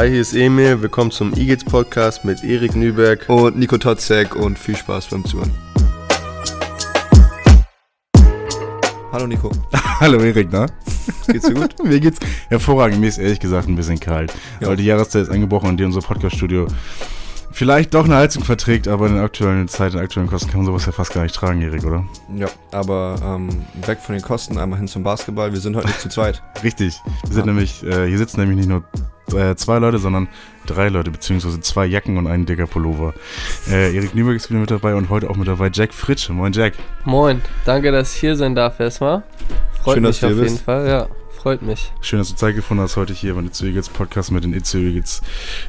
Hi, hier ist Emil. Willkommen zum Eagles Podcast mit Erik Nüberg und Nico Totzek und viel Spaß beim Zuhören. Hallo Nico. Hallo Erik, na? Geht's dir gut? Mir geht's hervorragend. Mir ist ehrlich gesagt ein bisschen kalt. Ja. Weil die Jahreszeit ist eingebrochen und die unser Podcaststudio vielleicht doch eine Heizung verträgt, aber in der aktuellen Zeit, in den aktuellen Kosten kann man sowas ja fast gar nicht tragen, Erik, oder? Ja, aber ähm, weg von den Kosten, einmal hin zum Basketball. Wir sind heute nicht zu zweit. Richtig. Wir sind nämlich, äh, hier sitzen nämlich nicht nur äh, zwei Leute, sondern drei Leute, beziehungsweise zwei Jacken und ein dicker Pullover. Äh, Erik Nieberg ist wieder mit dabei und heute auch mit dabei Jack Fritsche. Moin Jack. Moin, danke, dass ich hier sein darf erstmal. Freut Schön, mich auf jeden bist. Fall, ja. Freut mich. Schön, dass du Zeit gefunden hast, heute hier beim Itzu Eagles Podcast mit den Itzu Eagles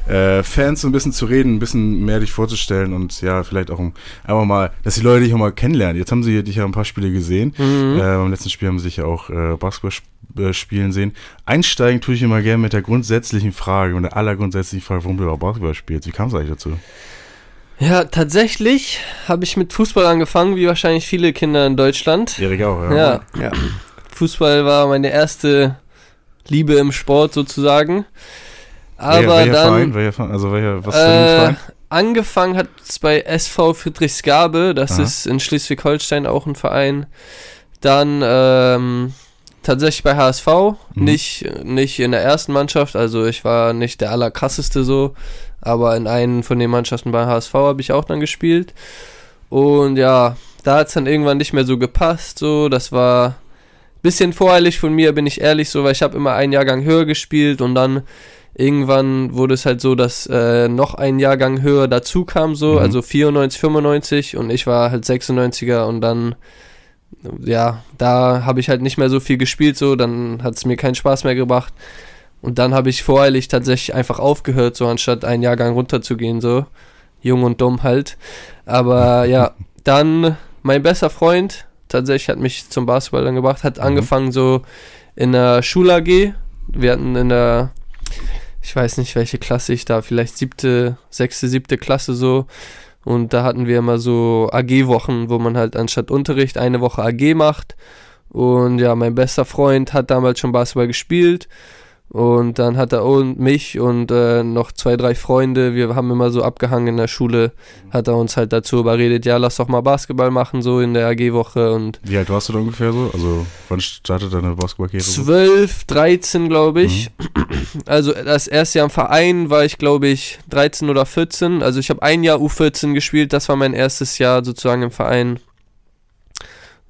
äh, Fans so ein bisschen zu reden, ein bisschen mehr dich vorzustellen und ja, vielleicht auch um, einfach mal, dass die Leute dich auch mal kennenlernen. Jetzt haben sie dich ja ein paar Spiele gesehen. Mhm. Äh, beim letzten Spiel haben sie sich ja auch äh, Basketball äh, spielen sehen. Einsteigen tue ich immer gerne mit der grundsätzlichen Frage und der allergrundsätzlichen Frage, warum du überhaupt Basketball spielst. Wie kam es eigentlich dazu? Ja, tatsächlich habe ich mit Fußball angefangen, wie wahrscheinlich viele Kinder in Deutschland. Erik auch, ja. ja. ja. Fußball war meine erste Liebe im Sport sozusagen. Aber welcher, welcher dann. Verein? Welcher, also welcher, was äh, Verein? Angefangen hat es bei SV Friedrichsgabe, das Aha. ist in Schleswig-Holstein auch ein Verein. Dann ähm, tatsächlich bei HSV, mhm. nicht, nicht in der ersten Mannschaft, also ich war nicht der allerkrasseste so, aber in einen von den Mannschaften bei HSV habe ich auch dann gespielt. Und ja, da hat es dann irgendwann nicht mehr so gepasst, so, das war bisschen voreilig von mir, bin ich ehrlich, so, weil ich habe immer einen Jahrgang höher gespielt und dann irgendwann wurde es halt so, dass äh, noch ein Jahrgang höher dazu kam, so, mhm. also 94, 95 und ich war halt 96er und dann, ja, da habe ich halt nicht mehr so viel gespielt, so, dann hat es mir keinen Spaß mehr gebracht. Und dann habe ich voreilig tatsächlich einfach aufgehört, so anstatt einen Jahrgang runterzugehen, so. Jung und dumm halt. Aber ja, dann mein bester Freund, tatsächlich hat mich zum Basketball dann gebracht, hat mhm. angefangen so in der Schul-AG. Wir hatten in der, ich weiß nicht, welche Klasse ich da, vielleicht siebte, sechste, siebte Klasse so. Und da hatten wir immer so AG-Wochen, wo man halt anstatt Unterricht eine Woche AG macht. Und ja, mein bester Freund hat damals schon Basketball gespielt. Und dann hat er und mich und äh, noch zwei, drei Freunde, wir haben immer so abgehangen in der Schule, hat er uns halt dazu überredet, ja, lass doch mal Basketball machen, so in der AG-Woche. und Wie alt warst du da ungefähr so? Also wann startet deine Basketballkarriere? 12, 13, glaube ich. Mhm. Also das erste Jahr im Verein war ich, glaube ich, 13 oder 14. Also ich habe ein Jahr U14 gespielt, das war mein erstes Jahr sozusagen im Verein.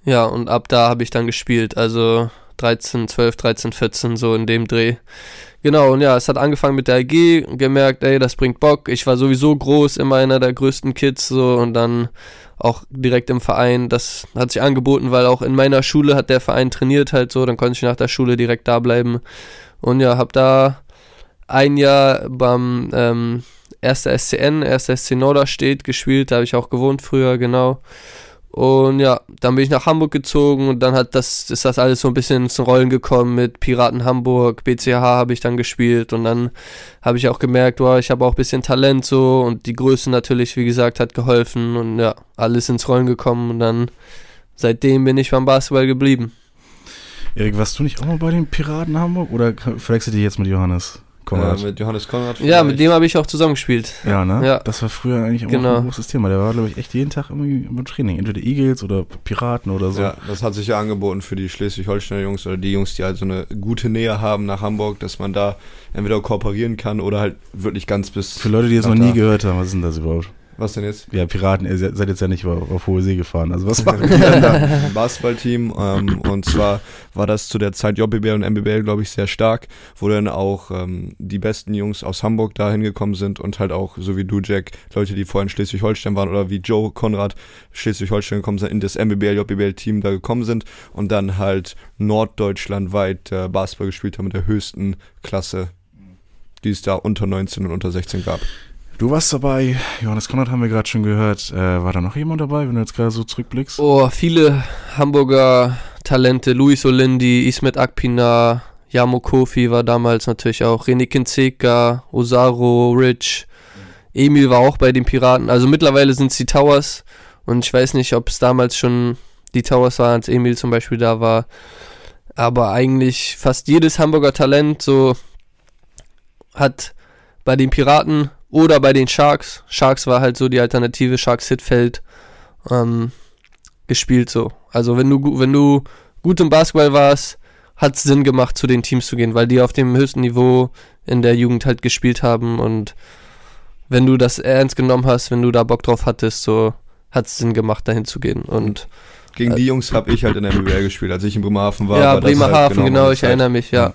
Ja, und ab da habe ich dann gespielt. Also 13, 12, 13, 14, so in dem Dreh. Genau, und ja, es hat angefangen mit der AG, gemerkt, ey, das bringt Bock. Ich war sowieso groß, immer einer der größten Kids, so, und dann auch direkt im Verein. Das hat sich angeboten, weil auch in meiner Schule hat der Verein trainiert halt so, dann konnte ich nach der Schule direkt da bleiben. Und ja, hab da ein Jahr beim ähm, 1. SCN, 1. SC Norderstedt gespielt, da habe ich auch gewohnt früher, genau. Und ja, dann bin ich nach Hamburg gezogen und dann hat das, ist das alles so ein bisschen ins Rollen gekommen mit Piraten Hamburg, BCH habe ich dann gespielt und dann habe ich auch gemerkt, wow, ich habe auch ein bisschen Talent so und die Größe natürlich, wie gesagt, hat geholfen und ja, alles ins Rollen gekommen und dann seitdem bin ich beim Basketball geblieben. Erik, warst du nicht auch mal bei den Piraten Hamburg oder verwechselt ihr jetzt mit Johannes? Konrad. Äh, mit Johannes Konrad. Vielleicht. Ja, mit dem habe ich auch zusammengespielt. Ja, ne? Ja. Das war früher eigentlich auch genau. ein großes Thema. Der war, glaube ich, echt jeden Tag immer im Training. Entweder Eagles oder Piraten oder so. Ja, das hat sich ja angeboten für die Schleswig-Holsteiner Jungs oder die Jungs, die halt so eine gute Nähe haben nach Hamburg, dass man da entweder kooperieren kann oder halt wirklich ganz bis. Für Leute, die es noch nie gehört haben, was ist denn das überhaupt? Was denn jetzt? Ja, Piraten, ihr seid jetzt ja nicht auf, auf hohe See gefahren. Also was machen die denn da? Basketballteam. Ähm, und zwar war das zu der Zeit JBL und MBBL, glaube ich, sehr stark, wo dann auch ähm, die besten Jungs aus Hamburg da hingekommen sind und halt auch, so wie du, Jack, Leute, die vorher in Schleswig-Holstein waren oder wie Joe Konrad Schleswig-Holstein gekommen sind, in das MBBL, JBL-Team da gekommen sind und dann halt norddeutschlandweit äh, Basketball gespielt haben mit der höchsten Klasse, die es da unter 19 und unter 16 gab. Du warst dabei, Johannes Konrad haben wir gerade schon gehört. Äh, war da noch jemand dabei, wenn du jetzt gerade so zurückblickst? Oh, viele Hamburger Talente. Luis Olindi, Ismet Akpina, Yamo Kofi war damals natürlich auch. René Kinzeka, Osaro, Rich. Emil war auch bei den Piraten. Also mittlerweile sind es die Towers. Und ich weiß nicht, ob es damals schon die Towers waren, als Emil zum Beispiel da war. Aber eigentlich fast jedes Hamburger Talent so hat bei den Piraten oder bei den Sharks. Sharks war halt so die Alternative, Sharks Hitfeld ähm, gespielt so. Also wenn du, wenn du gut im Basketball warst, hat es Sinn gemacht, zu den Teams zu gehen, weil die auf dem höchsten Niveau in der Jugend halt gespielt haben und wenn du das ernst genommen hast, wenn du da Bock drauf hattest, so hat es Sinn gemacht, dahin zu gehen. Und gegen die Jungs habe ich halt in der BWL gespielt, als ich in Bremerhaven war. Ja, war Bremerhaven, halt genau, genau ich erinnere mich, ja.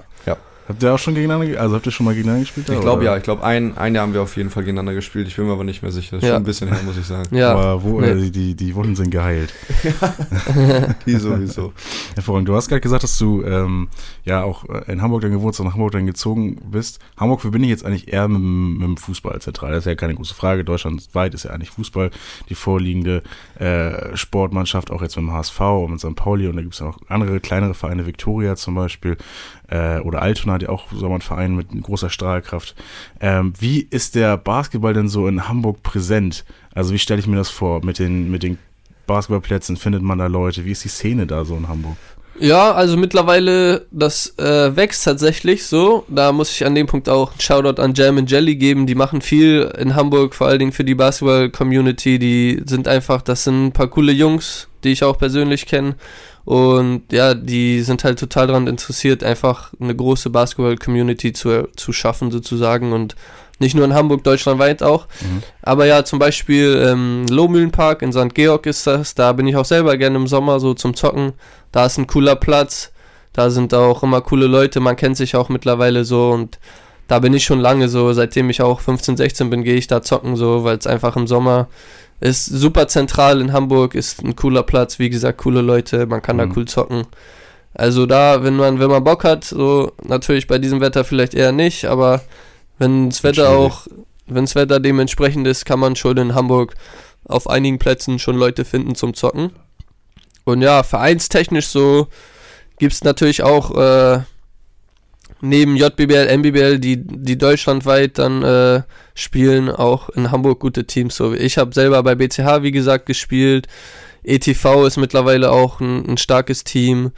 Ja. Habt ihr auch schon gegeneinander, also habt ihr schon mal gegeneinander gespielt? Ich glaube ja, ich glaube ein, ein Jahr haben wir auf jeden Fall gegeneinander gespielt. Ich bin mir aber nicht mehr sicher. Das ist ja. schon ein bisschen her, muss ich sagen. Ja. Aber wo, nee. äh, die, die Wunden sind geheilt. die sowieso. Hervorragend. Du hast gerade gesagt, dass du ähm, ja auch äh, in Hamburg dann gewohnt hast und nach Hamburg dann gezogen bist. Hamburg verbinde ich jetzt eigentlich eher mit, mit dem Fußball zentral. Das ist ja keine große Frage. Deutschlandweit ist ja eigentlich Fußball die vorliegende äh, Sportmannschaft, auch jetzt mit dem HSV und mit St. Pauli. Und da gibt es auch andere kleinere Vereine, Viktoria zum Beispiel äh, oder Altona, die auch so ein Verein mit großer Strahlkraft. Ähm, wie ist der Basketball denn so in Hamburg präsent? Also wie stelle ich mir das vor mit den, mit den Basketballplätzen? Findet man da Leute? Wie ist die Szene da so in Hamburg? Ja, also mittlerweile, das äh, wächst tatsächlich so. Da muss ich an dem Punkt auch einen Shoutout an Jam and Jelly geben. Die machen viel in Hamburg, vor allen Dingen für die Basketball-Community. Die sind einfach, das sind ein paar coole Jungs, die ich auch persönlich kenne. Und ja, die sind halt total daran interessiert, einfach eine große Basketball-Community zu, zu schaffen, sozusagen. Und nicht nur in Hamburg, deutschlandweit auch. Mhm. Aber ja, zum Beispiel ähm, Lohmühlenpark in St. Georg ist das. Da bin ich auch selber gerne im Sommer so zum Zocken. Da ist ein cooler Platz. Da sind auch immer coole Leute. Man kennt sich auch mittlerweile so. Und da bin ich schon lange so. Seitdem ich auch 15, 16 bin, gehe ich da zocken so, weil es einfach im Sommer ist super zentral in Hamburg, ist ein cooler Platz, wie gesagt, coole Leute, man kann mhm. da cool zocken. Also da, wenn man, wenn man Bock hat, so natürlich bei diesem Wetter vielleicht eher nicht, aber wenn das Wetter auch, wenn das Wetter dementsprechend ist, kann man schon in Hamburg auf einigen Plätzen schon Leute finden zum Zocken. Und ja, vereinstechnisch so gibt es natürlich auch äh, neben JBL, MBBL, die, die deutschlandweit dann äh, spielen, auch in Hamburg gute Teams. So, ich habe selber bei BCH, wie gesagt, gespielt. ETV ist mittlerweile auch ein, ein starkes Team.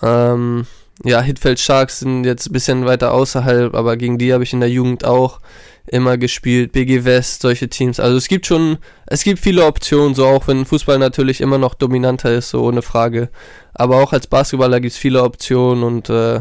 Ähm, ja, Hitfeld Sharks sind jetzt ein bisschen weiter außerhalb, aber gegen die habe ich in der Jugend auch immer gespielt. BG West, solche Teams. Also es gibt schon, es gibt viele Optionen, so auch wenn Fußball natürlich immer noch dominanter ist, so ohne Frage. Aber auch als Basketballer gibt es viele Optionen und äh,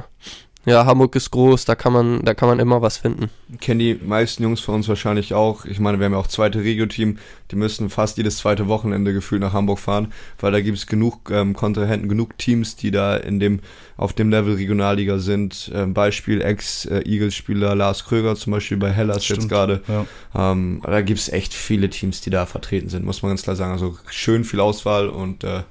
ja, Hamburg ist groß, da kann man, da kann man immer was finden. Kennen die meisten Jungs von uns wahrscheinlich auch. Ich meine, wir haben ja auch zweite Regio-Team, die müssen fast jedes zweite Wochenende gefühlt nach Hamburg fahren, weil da gibt es genug ähm, Kontrahenten, genug Teams, die da in dem, auf dem Level Regionalliga sind. Ähm, Beispiel Ex-Eagles-Spieler Lars Kröger zum Beispiel bei Hellas Stimmt, jetzt gerade. Ja. Ähm, da gibt es echt viele Teams, die da vertreten sind, muss man ganz klar sagen. Also schön viel Auswahl und äh,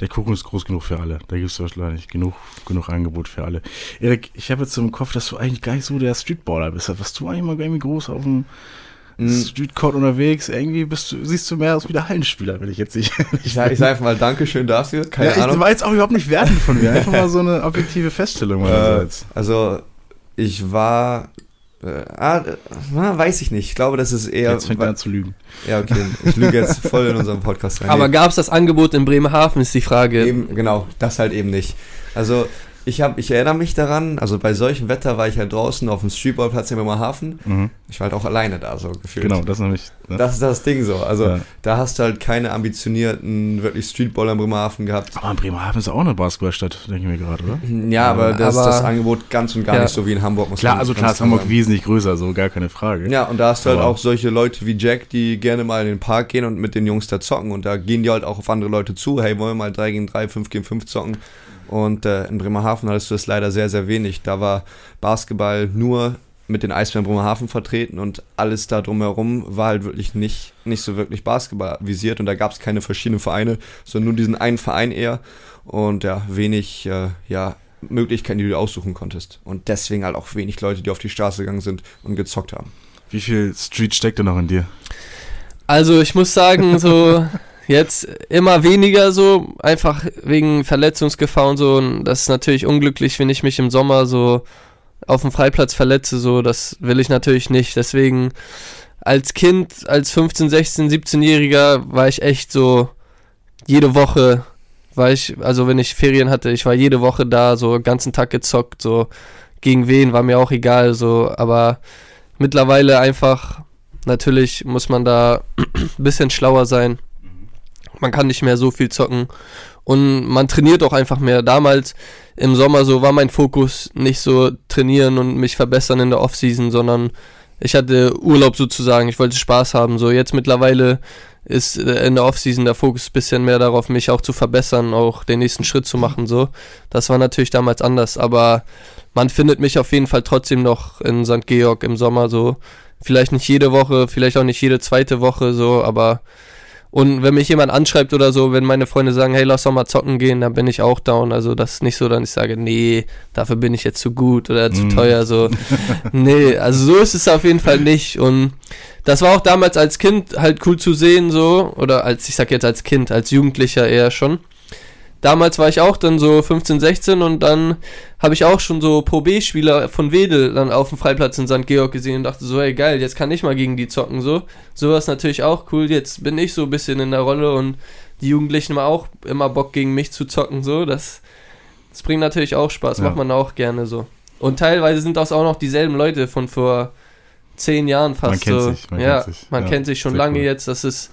der Kuchen ist groß genug für alle. Da gibt es wahrscheinlich genug, genug Angebot für alle. Erik, ich habe jetzt im Kopf, dass du eigentlich gar nicht so der Streetballer bist. Was du eigentlich mal irgendwie groß auf dem hm. Streetcourt unterwegs. Irgendwie bist du, siehst du mehr aus wie der Hallenspieler, wenn ich jetzt nicht. ich sage sag einfach mal Dankeschön dafür. Keine ja, Ahnung. Ich war jetzt auch überhaupt nicht wertend von mir. Einfach mal so eine objektive Feststellung meinerseits. Äh, also, ich war äh, ah, weiß ich nicht. Ich glaube, das ist eher. Jetzt fängt er an zu lügen. Ja, okay. Ich lüge jetzt voll in unserem Podcast rein. Aber gab es das Angebot in Bremerhaven, ist die Frage. Eben, genau, das halt eben nicht. Also, ich, hab, ich erinnere mich daran, also bei solchem Wetter war ich halt draußen auf dem Streetballplatz in Bremerhaven. Mhm. Ich war halt auch alleine da so gefühlt. Genau, das ist nämlich. Ne? Das ist das Ding so. Also ja. da hast du halt keine ambitionierten, wirklich Streetballer in Bremerhaven gehabt. Aber in Bremerhaven ist auch eine Basketballstadt, denke ich mir gerade, oder? Ja, aber das aber, ist das Angebot ganz und gar ja. nicht so wie in Hamburg. Muss klar, also klar ist Hamburg wesentlich größer, so gar keine Frage. Ja, und da hast du halt auch solche Leute wie Jack, die gerne mal in den Park gehen und mit den Jungs da zocken. Und da gehen die halt auch auf andere Leute zu. Hey, wollen wir mal 3 gegen 3, 5 gegen 5 zocken? Und äh, in Bremerhaven hattest du das leider sehr, sehr wenig. Da war Basketball nur mit den Eisbären Bremerhaven vertreten und alles da drumherum war halt wirklich nicht, nicht so wirklich Basketball visiert und da gab es keine verschiedenen Vereine, sondern nur diesen einen Verein eher und ja, wenig äh, ja, Möglichkeiten, die du aussuchen konntest. Und deswegen halt auch wenig Leute, die auf die Straße gegangen sind und gezockt haben. Wie viel Street steckt denn noch in dir? Also ich muss sagen, so Jetzt immer weniger so, einfach wegen Verletzungsgefahr und so. Und das ist natürlich unglücklich, wenn ich mich im Sommer so auf dem Freiplatz verletze. So, das will ich natürlich nicht. Deswegen als Kind, als 15, 16, 17-Jähriger war ich echt so jede Woche war ich, also wenn ich Ferien hatte, ich war jede Woche da, so den ganzen Tag gezockt, so gegen wen, war mir auch egal, so, aber mittlerweile einfach, natürlich muss man da ein bisschen schlauer sein. Man kann nicht mehr so viel zocken und man trainiert auch einfach mehr. Damals im Sommer so war mein Fokus nicht so trainieren und mich verbessern in der Offseason, sondern ich hatte Urlaub sozusagen. Ich wollte Spaß haben. So jetzt mittlerweile ist äh, in der Offseason der Fokus ein bisschen mehr darauf, mich auch zu verbessern, auch den nächsten Schritt zu machen. So, das war natürlich damals anders, aber man findet mich auf jeden Fall trotzdem noch in St. Georg im Sommer so. Vielleicht nicht jede Woche, vielleicht auch nicht jede zweite Woche so, aber und wenn mich jemand anschreibt oder so, wenn meine Freunde sagen, hey, lass doch mal zocken gehen, dann bin ich auch down. Also das ist nicht so, dass ich sage, nee, dafür bin ich jetzt zu gut oder zu mm. teuer. So, nee, also so ist es auf jeden Fall nicht. Und das war auch damals als Kind halt cool zu sehen, so, oder als, ich sag jetzt als Kind, als Jugendlicher eher schon damals war ich auch dann so 15, 16 und dann habe ich auch schon so Pro B-Spieler von Wedel dann auf dem Freiplatz in St. Georg gesehen und dachte so, ey geil, jetzt kann ich mal gegen die zocken so. Sowas natürlich auch cool. Jetzt bin ich so ein bisschen in der Rolle und die Jugendlichen haben auch immer Bock gegen mich zu zocken so. Das, das bringt natürlich auch Spaß, ja. macht man auch gerne so. Und teilweise sind das auch noch dieselben Leute von vor zehn Jahren fast man kennt so. Sich, man ja, kennt sich. man ja, kennt sich schon lange cool. jetzt. Das ist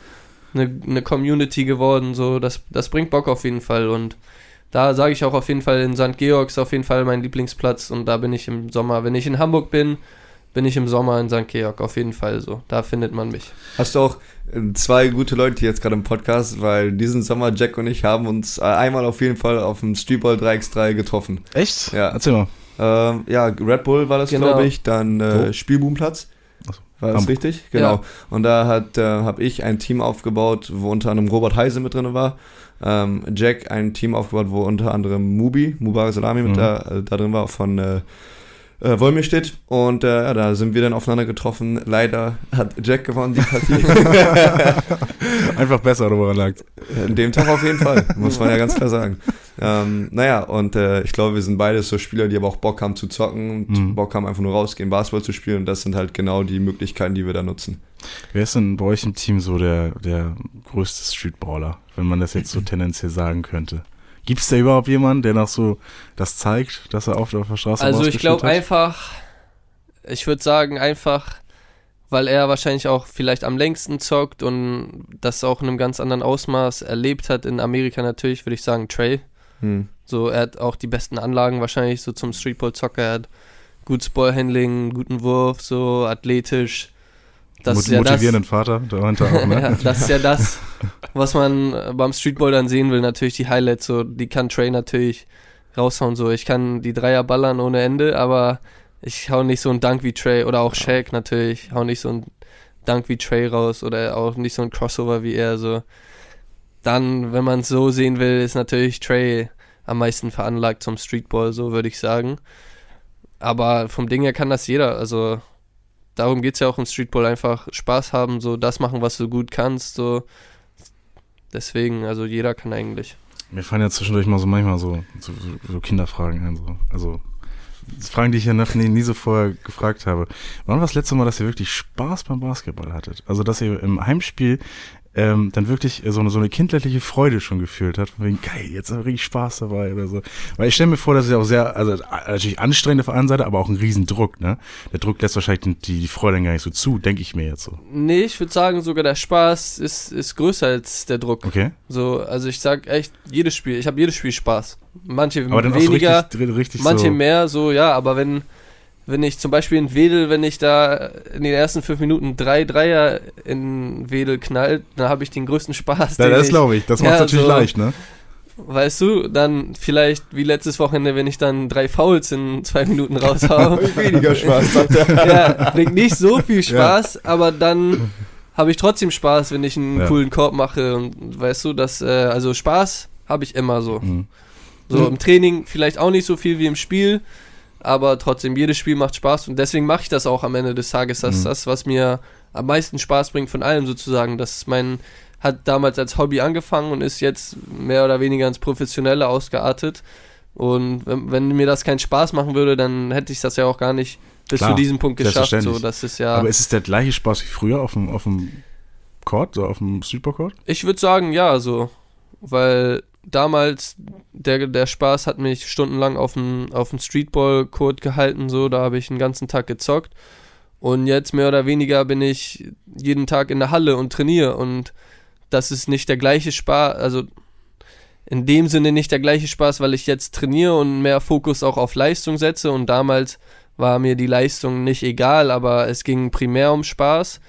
eine, eine Community geworden. So, das, das bringt Bock auf jeden Fall. Und da sage ich auch auf jeden Fall, in St. Georg ist auf jeden Fall mein Lieblingsplatz. Und da bin ich im Sommer. Wenn ich in Hamburg bin, bin ich im Sommer in St. Georg. Auf jeden Fall so. Da findet man mich. Hast du auch äh, zwei gute Leute jetzt gerade im Podcast, weil diesen Sommer Jack und ich haben uns äh, einmal auf jeden Fall auf dem Streetball 3x3 getroffen. Echt? Ja. Erzähl mal. Ähm, ja, Red Bull war das, genau. glaube ich. Dann äh, Spielboomplatz. War das richtig? Genau. Ja. Und da hat äh, habe ich ein Team aufgebaut, wo unter anderem Robert Heise mit drin war. Ähm, Jack ein Team aufgebaut, wo unter anderem Mubi, Mubarak Salami mhm. mit da, äh, da drin war von äh, äh, Wolmirstedt und äh, ja, da sind wir dann aufeinander getroffen. Leider hat Jack gewonnen die Partie. Einfach besser, woran lag In dem Tag auf jeden Fall, muss man ja ganz klar sagen. Ähm, naja, und äh, ich glaube, wir sind beide so Spieler, die aber auch Bock haben zu zocken und mhm. Bock haben einfach nur rausgehen, Basketball zu spielen und das sind halt genau die Möglichkeiten, die wir da nutzen. Wer ist denn bei euch im Team so der, der größte Streetballer, wenn man das jetzt so tendenziell sagen könnte? Gibt es da überhaupt jemanden, der noch so das zeigt, dass er oft auf der Straße Also ich glaube einfach, ich würde sagen einfach, weil er wahrscheinlich auch vielleicht am längsten zockt und das auch in einem ganz anderen Ausmaß erlebt hat in Amerika natürlich, würde ich sagen Trey. Hm. So, er hat auch die besten Anlagen wahrscheinlich so zum Streetball-Zocker. Er hat gutes Ballhandling, guten Wurf, so athletisch. Das ist ja motivierenden das, Vater darunter auch, ne? ja, das ist ja das, was man beim Streetball dann sehen will. Natürlich die Highlights, so die kann Trey natürlich raushauen. So, ich kann die Dreier ballern ohne Ende, aber ich hau nicht so einen Dank wie Trey oder auch Shaq natürlich, hau nicht so einen Dank wie Trey raus oder auch nicht so ein Crossover wie er. So, dann, wenn man es so sehen will, ist natürlich Trey am meisten veranlagt zum Streetball, so würde ich sagen. Aber vom Ding her kann das jeder. Also darum geht es ja auch im Streetball, einfach Spaß haben, so das machen, was du gut kannst. So. Deswegen, also jeder kann eigentlich. Mir fallen ja zwischendurch mal so manchmal so, so, so Kinderfragen ein. So. Also Fragen, die ich ja noch nie, nie so vorher gefragt habe. Wann war das letzte Mal, dass ihr wirklich Spaß beim Basketball hattet? Also, dass ihr im Heimspiel ähm, dann wirklich so eine, so eine kindliche Freude schon gefühlt hat. Von wegen, geil, jetzt habe ich richtig Spaß dabei oder so. Weil ich stelle mir vor, dass es ja auch sehr, also natürlich anstrengend auf der einen Seite, aber auch ein Riesendruck, ne? Der Druck lässt wahrscheinlich die, die Freude dann gar nicht so zu, denke ich mir jetzt so. Nee, ich würde sagen, sogar der Spaß ist, ist größer als der Druck. Okay. So, also ich sag echt, jedes Spiel, ich habe jedes Spiel Spaß. Manche weniger, so richtig, richtig manche so mehr, so, ja, aber wenn wenn ich zum Beispiel in Wedel, wenn ich da in den ersten fünf Minuten drei Dreier in Wedel knallt, dann habe ich den größten Spaß. Ja, das glaube ich. Das macht ja, natürlich so, leicht, ne? Weißt du, dann vielleicht wie letztes Wochenende, wenn ich dann drei Fouls in zwei Minuten raushaue. Weniger Spaß, ja, bringt nicht so viel Spaß, ja. aber dann habe ich trotzdem Spaß, wenn ich einen ja. coolen Korb mache. Und weißt du, dass, äh, also Spaß habe ich immer so. Mhm. So mhm. im Training vielleicht auch nicht so viel wie im Spiel, aber trotzdem, jedes Spiel macht Spaß und deswegen mache ich das auch am Ende des Tages. Das ist mhm. das, was mir am meisten Spaß bringt von allem sozusagen. Das ist mein, hat damals als Hobby angefangen und ist jetzt mehr oder weniger ins Professionelle ausgeartet. Und wenn, wenn mir das keinen Spaß machen würde, dann hätte ich das ja auch gar nicht bis Klar, zu diesem Punkt geschafft. So, das ist ja Aber ist es der gleiche Spaß wie früher auf dem, auf dem Court, so auf dem Supercourt? Ich würde sagen, ja, so. Weil damals, der, der Spaß hat mich stundenlang auf dem, auf Streetball-Court gehalten, so, da habe ich den ganzen Tag gezockt. Und jetzt mehr oder weniger bin ich jeden Tag in der Halle und trainiere und das ist nicht der gleiche Spaß, also in dem Sinne nicht der gleiche Spaß, weil ich jetzt trainiere und mehr Fokus auch auf Leistung setze und damals war mir die Leistung nicht egal, aber es ging primär um Spaß.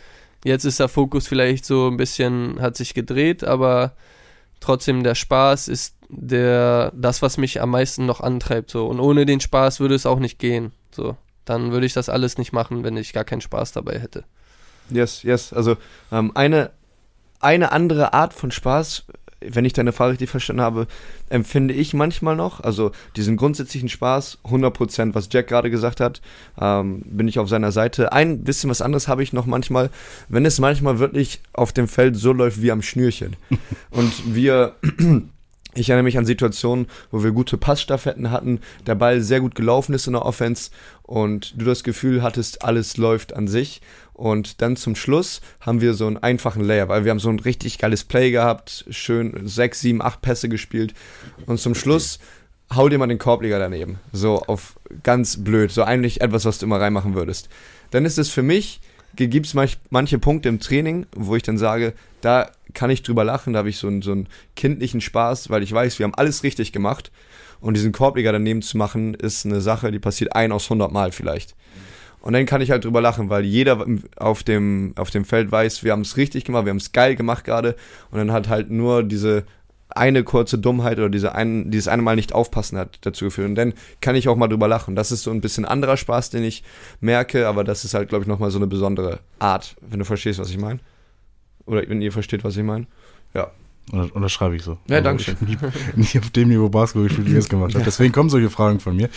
Jetzt ist der Fokus vielleicht so ein bisschen, hat sich gedreht, aber trotzdem der Spaß ist der, das, was mich am meisten noch antreibt. So. Und ohne den Spaß würde es auch nicht gehen. So. Dann würde ich das alles nicht machen, wenn ich gar keinen Spaß dabei hätte. Yes, yes. Also ähm, eine, eine andere Art von Spaß wenn ich deine Frage richtig verstanden habe, empfinde ich manchmal noch, also diesen grundsätzlichen Spaß, 100%, was Jack gerade gesagt hat, ähm, bin ich auf seiner Seite. Ein bisschen was anderes habe ich noch manchmal, wenn es manchmal wirklich auf dem Feld so läuft wie am Schnürchen. Und wir ich erinnere mich an Situationen, wo wir gute Passstaffetten hatten, der Ball sehr gut gelaufen ist in der Offense und du das Gefühl hattest, alles läuft an sich. Und dann zum Schluss haben wir so einen einfachen Layer, weil wir haben so ein richtig geiles Play gehabt, schön sechs, sieben, acht Pässe gespielt. Und zum Schluss hau dir mal den Korbleger daneben. So auf ganz blöd, so eigentlich etwas, was du immer reinmachen würdest. Dann ist es für mich, gibt es manch, manche Punkte im Training, wo ich dann sage, da kann ich drüber lachen, da habe ich so einen, so einen kindlichen Spaß, weil ich weiß, wir haben alles richtig gemacht. Und diesen Korbleger daneben zu machen, ist eine Sache, die passiert ein aus 100 Mal vielleicht. Und dann kann ich halt drüber lachen, weil jeder auf dem, auf dem Feld weiß, wir haben es richtig gemacht, wir haben es geil gemacht gerade. Und dann hat halt nur diese eine kurze Dummheit oder diese ein, dieses eine Mal nicht aufpassen hat dazu geführt. Und dann kann ich auch mal drüber lachen. Das ist so ein bisschen anderer Spaß, den ich merke, aber das ist halt, glaube ich, nochmal so eine besondere Art, wenn du verstehst, was ich meine. Oder wenn ihr versteht, was ich meine. Ja. Und das schreibe ich so. Ja, also danke schön. Nicht auf dem Niveau Basketball gespielt, wie ihr es gemacht habt. Deswegen kommen solche Fragen von mir.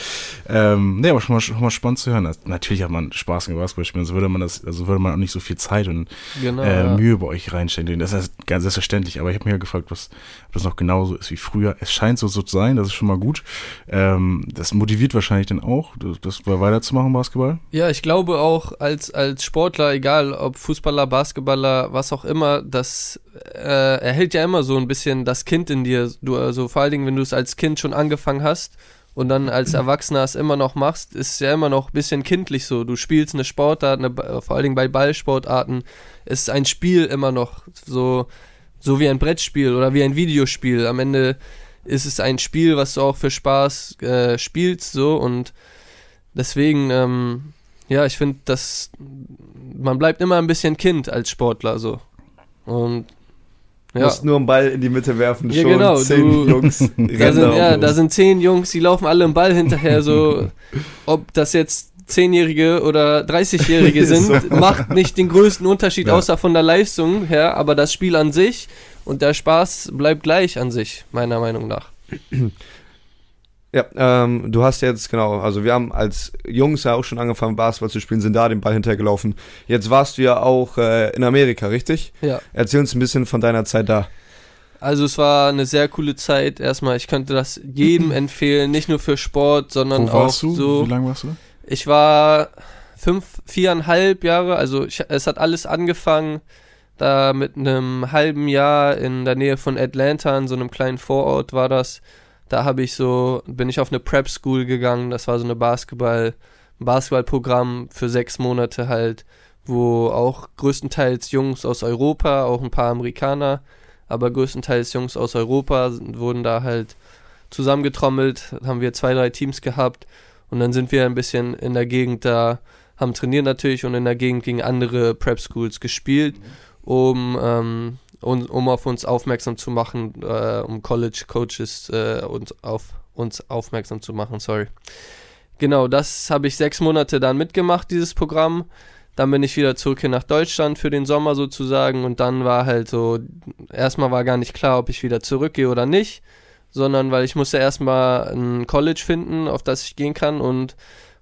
Ähm, nee, aber schon mal, schon mal spannend zu hören. Also, natürlich hat man Spaß im Basketball spielen, so würde man das, also würde man auch nicht so viel Zeit und genau, äh, ja. Mühe bei euch reinstellen. Das ist ganz selbstverständlich. Aber ich habe mir ja gefragt, was, ob das noch genauso ist wie früher. Es scheint so, so zu sein, das ist schon mal gut. Ähm, das motiviert wahrscheinlich dann auch, das, das weiterzumachen, Basketball. Ja, ich glaube auch als, als Sportler, egal ob Fußballer, Basketballer, was auch immer, das äh, erhält ja immer so ein bisschen das Kind in dir. Du, also vor allen Dingen, wenn du es als Kind schon angefangen hast und dann als Erwachsener es immer noch machst, ist es ja immer noch ein bisschen kindlich so. Du spielst eine Sportart, eine, vor allen Dingen bei Ballsportarten, ist ein Spiel immer noch so, so wie ein Brettspiel oder wie ein Videospiel. Am Ende ist es ein Spiel, was du auch für Spaß äh, spielst, so und deswegen, ähm, ja, ich finde, dass man bleibt immer ein bisschen Kind als Sportler, so. Und ja. Musst nur einen Ball in die Mitte werfen, ja, schon genau, zehn du, Jungs. da sind, ja, da sind zehn Jungs, die laufen alle im Ball hinterher, so ob das jetzt Zehnjährige oder 30-Jährige sind, so. macht nicht den größten Unterschied, ja. außer von der Leistung her, aber das Spiel an sich und der Spaß bleibt gleich an sich, meiner Meinung nach. Ja, ähm, du hast jetzt, genau, also wir haben als Jungs ja auch schon angefangen, Basketball zu spielen, sind da den Ball hintergelaufen. Jetzt warst du ja auch äh, in Amerika, richtig? Ja. Erzähl uns ein bisschen von deiner Zeit da. Also es war eine sehr coole Zeit. Erstmal, ich könnte das jedem empfehlen, nicht nur für Sport, sondern Wo warst auch du? so. Wie lange warst du? Ich war fünf, viereinhalb Jahre. Also ich, es hat alles angefangen da mit einem halben Jahr in der Nähe von Atlanta, in so einem kleinen Vorort war das da habe ich so, bin ich auf eine Prep School gegangen, das war so eine Basketball, Basketballprogramm für sechs Monate halt, wo auch größtenteils Jungs aus Europa, auch ein paar Amerikaner, aber größtenteils Jungs aus Europa wurden da halt zusammengetrommelt, haben wir zwei, drei Teams gehabt und dann sind wir ein bisschen in der Gegend da, haben trainiert natürlich und in der Gegend gegen andere Prep Schools gespielt, um ähm, um, um auf uns aufmerksam zu machen, äh, um College Coaches äh, uns auf uns aufmerksam zu machen, sorry. Genau, das habe ich sechs Monate dann mitgemacht, dieses Programm. Dann bin ich wieder zurück hier nach Deutschland für den Sommer sozusagen und dann war halt so, erstmal war gar nicht klar, ob ich wieder zurückgehe oder nicht, sondern weil ich musste erstmal ein College finden, auf das ich gehen kann und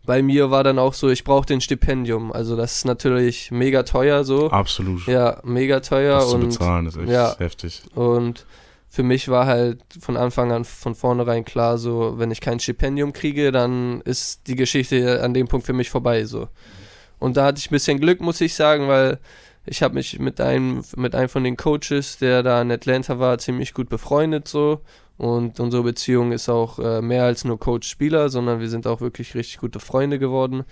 bei mir war dann auch so, ich brauchte ein Stipendium. Also das ist natürlich mega teuer so. Absolut. Ja, mega teuer. Das und, zu bezahlen ist echt ja, heftig. Und für mich war halt von Anfang an von vornherein klar, so, wenn ich kein Stipendium kriege, dann ist die Geschichte an dem Punkt für mich vorbei, so. Und da hatte ich ein bisschen Glück, muss ich sagen, weil ich habe mich mit einem, mit einem von den Coaches, der da in Atlanta war, ziemlich gut befreundet, so. Und unsere Beziehung ist auch äh, mehr als nur Coach-Spieler, sondern wir sind auch wirklich richtig gute Freunde geworden.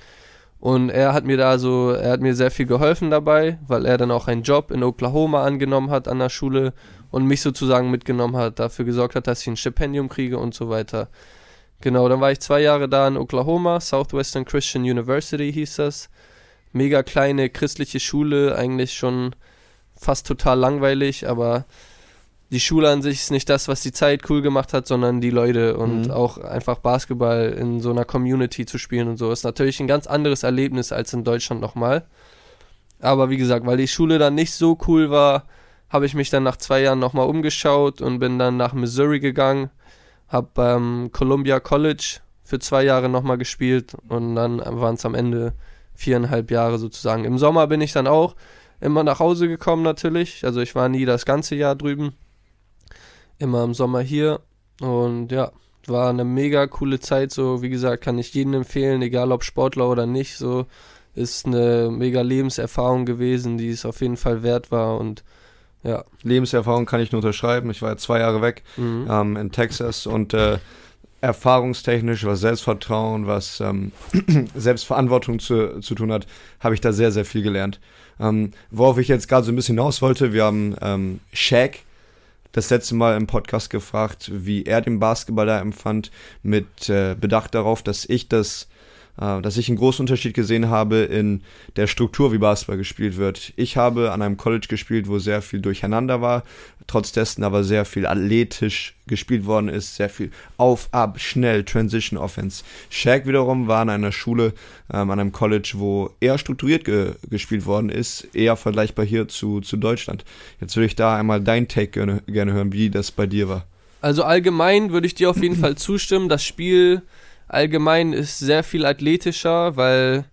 Und er hat mir da so, er hat mir sehr viel geholfen dabei, weil er dann auch einen Job in Oklahoma angenommen hat an der Schule und mich sozusagen mitgenommen hat, dafür gesorgt hat, dass ich ein Stipendium kriege und so weiter. Genau, dann war ich zwei Jahre da in Oklahoma, Southwestern Christian University hieß das. Mega kleine christliche Schule, eigentlich schon fast total langweilig, aber die Schule an sich ist nicht das, was die Zeit cool gemacht hat, sondern die Leute und mhm. auch einfach Basketball in so einer Community zu spielen und so ist natürlich ein ganz anderes Erlebnis als in Deutschland nochmal. Aber wie gesagt, weil die Schule dann nicht so cool war, habe ich mich dann nach zwei Jahren nochmal umgeschaut und bin dann nach Missouri gegangen, habe beim Columbia College für zwei Jahre nochmal gespielt und dann waren es am Ende viereinhalb Jahre sozusagen. Im Sommer bin ich dann auch immer nach Hause gekommen natürlich, also ich war nie das ganze Jahr drüben immer im Sommer hier. Und ja, war eine mega coole Zeit. So, wie gesagt, kann ich jedem empfehlen, egal ob Sportler oder nicht. So, ist eine mega Lebenserfahrung gewesen, die es auf jeden Fall wert war. Und ja. Lebenserfahrung kann ich nur unterschreiben. Ich war ja zwei Jahre weg mhm. ähm, in Texas und äh, erfahrungstechnisch, was Selbstvertrauen, was ähm, Selbstverantwortung zu, zu tun hat, habe ich da sehr, sehr viel gelernt. Ähm, worauf ich jetzt gerade so ein bisschen hinaus wollte, wir haben ähm, Shaq das letzte Mal im Podcast gefragt, wie er den Basketball da empfand, mit äh, Bedacht darauf, dass ich das, dass ich einen großen Unterschied gesehen habe in der Struktur, wie Basketball gespielt wird. Ich habe an einem College gespielt, wo sehr viel durcheinander war, trotz dessen aber sehr viel athletisch gespielt worden ist, sehr viel auf, ab, schnell, Transition Offense. Shaq wiederum war an einer Schule, ähm, an einem College, wo eher strukturiert ge gespielt worden ist, eher vergleichbar hier zu, zu Deutschland. Jetzt würde ich da einmal dein Take gerne, gerne hören, wie das bei dir war. Also allgemein würde ich dir auf jeden Fall zustimmen. Das Spiel allgemein ist sehr viel athletischer, weil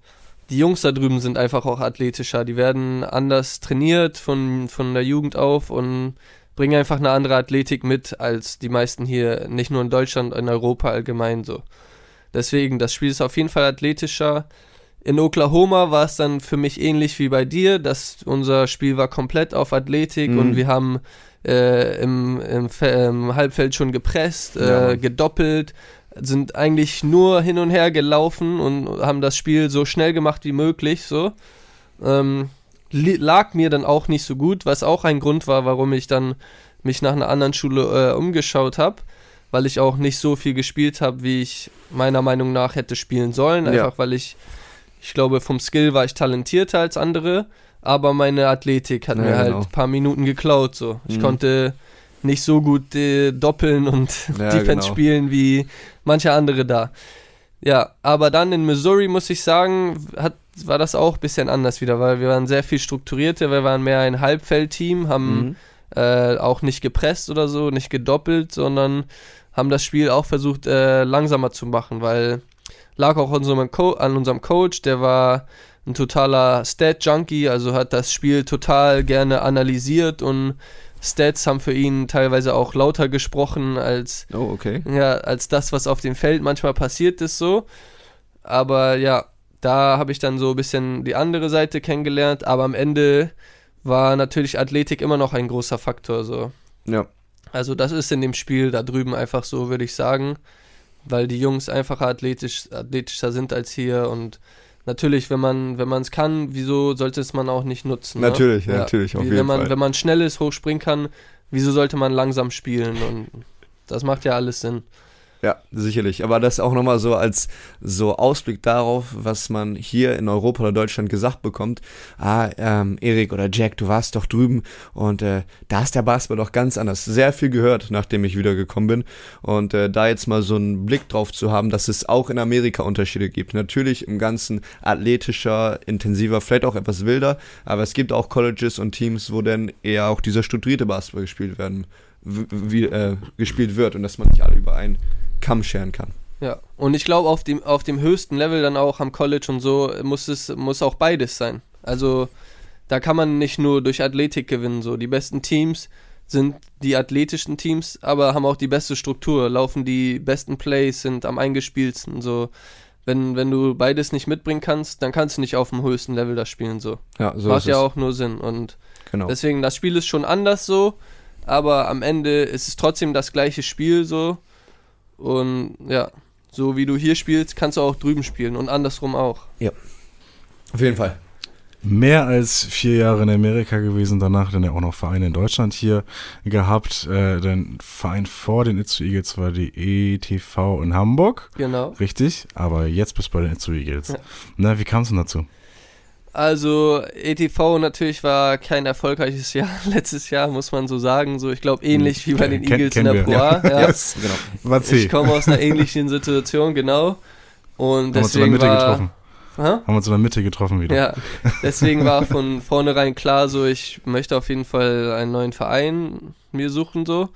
die Jungs da drüben sind einfach auch athletischer. Die werden anders trainiert von, von der Jugend auf und bringen einfach eine andere Athletik mit als die meisten hier, nicht nur in Deutschland, in Europa allgemein so. Deswegen, das Spiel ist auf jeden Fall athletischer. In Oklahoma war es dann für mich ähnlich wie bei dir, dass unser Spiel war komplett auf Athletik mhm. und wir haben äh, im, im, im, Halbfeld schon gepresst, äh, ja. gedoppelt, sind eigentlich nur hin und her gelaufen und haben das Spiel so schnell gemacht wie möglich, so. Ähm, lag mir dann auch nicht so gut, was auch ein Grund war, warum ich dann mich nach einer anderen Schule äh, umgeschaut habe, weil ich auch nicht so viel gespielt habe, wie ich meiner Meinung nach hätte spielen sollen. Einfach ja. weil ich, ich glaube, vom Skill war ich talentierter als andere, aber meine Athletik hat ja, mir halt genau. ein paar Minuten geklaut. So. Ich mhm. konnte nicht so gut äh, doppeln und ja, Defense genau. spielen wie manche andere da. Ja, aber dann in Missouri muss ich sagen, hat war das auch ein bisschen anders wieder, weil wir waren sehr viel strukturierter, wir waren mehr ein Halbfeldteam, haben mhm. äh, auch nicht gepresst oder so, nicht gedoppelt, sondern haben das Spiel auch versucht äh, langsamer zu machen, weil lag auch unserem an unserem Coach, der war ein totaler Stat-Junkie, also hat das Spiel total gerne analysiert und Stats haben für ihn teilweise auch lauter gesprochen als, oh, okay. ja, als das, was auf dem Feld manchmal passiert ist so. Aber ja, da habe ich dann so ein bisschen die andere Seite kennengelernt, aber am Ende war natürlich Athletik immer noch ein großer Faktor. So. Ja. Also das ist in dem Spiel da drüben einfach so, würde ich sagen, weil die Jungs einfacher athletisch, athletischer sind als hier und natürlich, wenn man wenn man es kann, wieso sollte es man auch nicht nutzen? Ne? Natürlich, ja, natürlich, auf Wie, jeden wenn man, Fall. Wenn man schnell ist, hochspringen kann, wieso sollte man langsam spielen? Und das macht ja alles Sinn. Ja, sicherlich. Aber das auch nochmal so als so Ausblick darauf, was man hier in Europa oder Deutschland gesagt bekommt. Ah, ähm, Erik oder Jack, du warst doch drüben und äh, da ist der Basketball doch ganz anders. Sehr viel gehört, nachdem ich wiedergekommen bin. Und äh, da jetzt mal so einen Blick drauf zu haben, dass es auch in Amerika Unterschiede gibt. Natürlich im Ganzen athletischer, intensiver, vielleicht auch etwas wilder, aber es gibt auch Colleges und Teams, wo dann eher auch dieser strukturierte Basketball gespielt werden wie, äh, gespielt wird und dass man nicht alle über einen Kamm scheren kann. Ja, und ich glaube, auf dem, auf dem höchsten Level dann auch am College und so muss es muss auch beides sein. Also da kann man nicht nur durch Athletik gewinnen. So die besten Teams sind die athletischen Teams, aber haben auch die beste Struktur, laufen die besten Plays, sind am eingespieltsten. So wenn, wenn du beides nicht mitbringen kannst, dann kannst du nicht auf dem höchsten Level das spielen. So ja, so macht ja auch nur Sinn und genau. deswegen das Spiel ist schon anders so, aber am Ende ist es trotzdem das gleiche Spiel so und ja, so wie du hier spielst, kannst du auch drüben spielen und andersrum auch. Ja. Auf jeden Fall. Mehr als vier Jahre in Amerika gewesen, danach dann ja auch noch Vereine in Deutschland hier gehabt. Äh, der Verein vor den Itzu Eagles war die ETV in Hamburg. Genau. Richtig, aber jetzt bist du bei den Itzu Eagles. Ja. Na, wie kam es denn dazu? Also ETV natürlich war kein erfolgreiches Jahr letztes Jahr, muss man so sagen. So, ich glaube ähnlich wie bei den Ken, Eagles in der Pro A. Ja. Ja. Yes, genau. Ich komme aus einer ähnlichen Situation, genau. Und Haben deswegen wir uns in der Mitte war, getroffen. Ha? Haben wir uns in der Mitte getroffen wieder. Ja, deswegen war von vornherein klar, so ich möchte auf jeden Fall einen neuen Verein mir suchen so.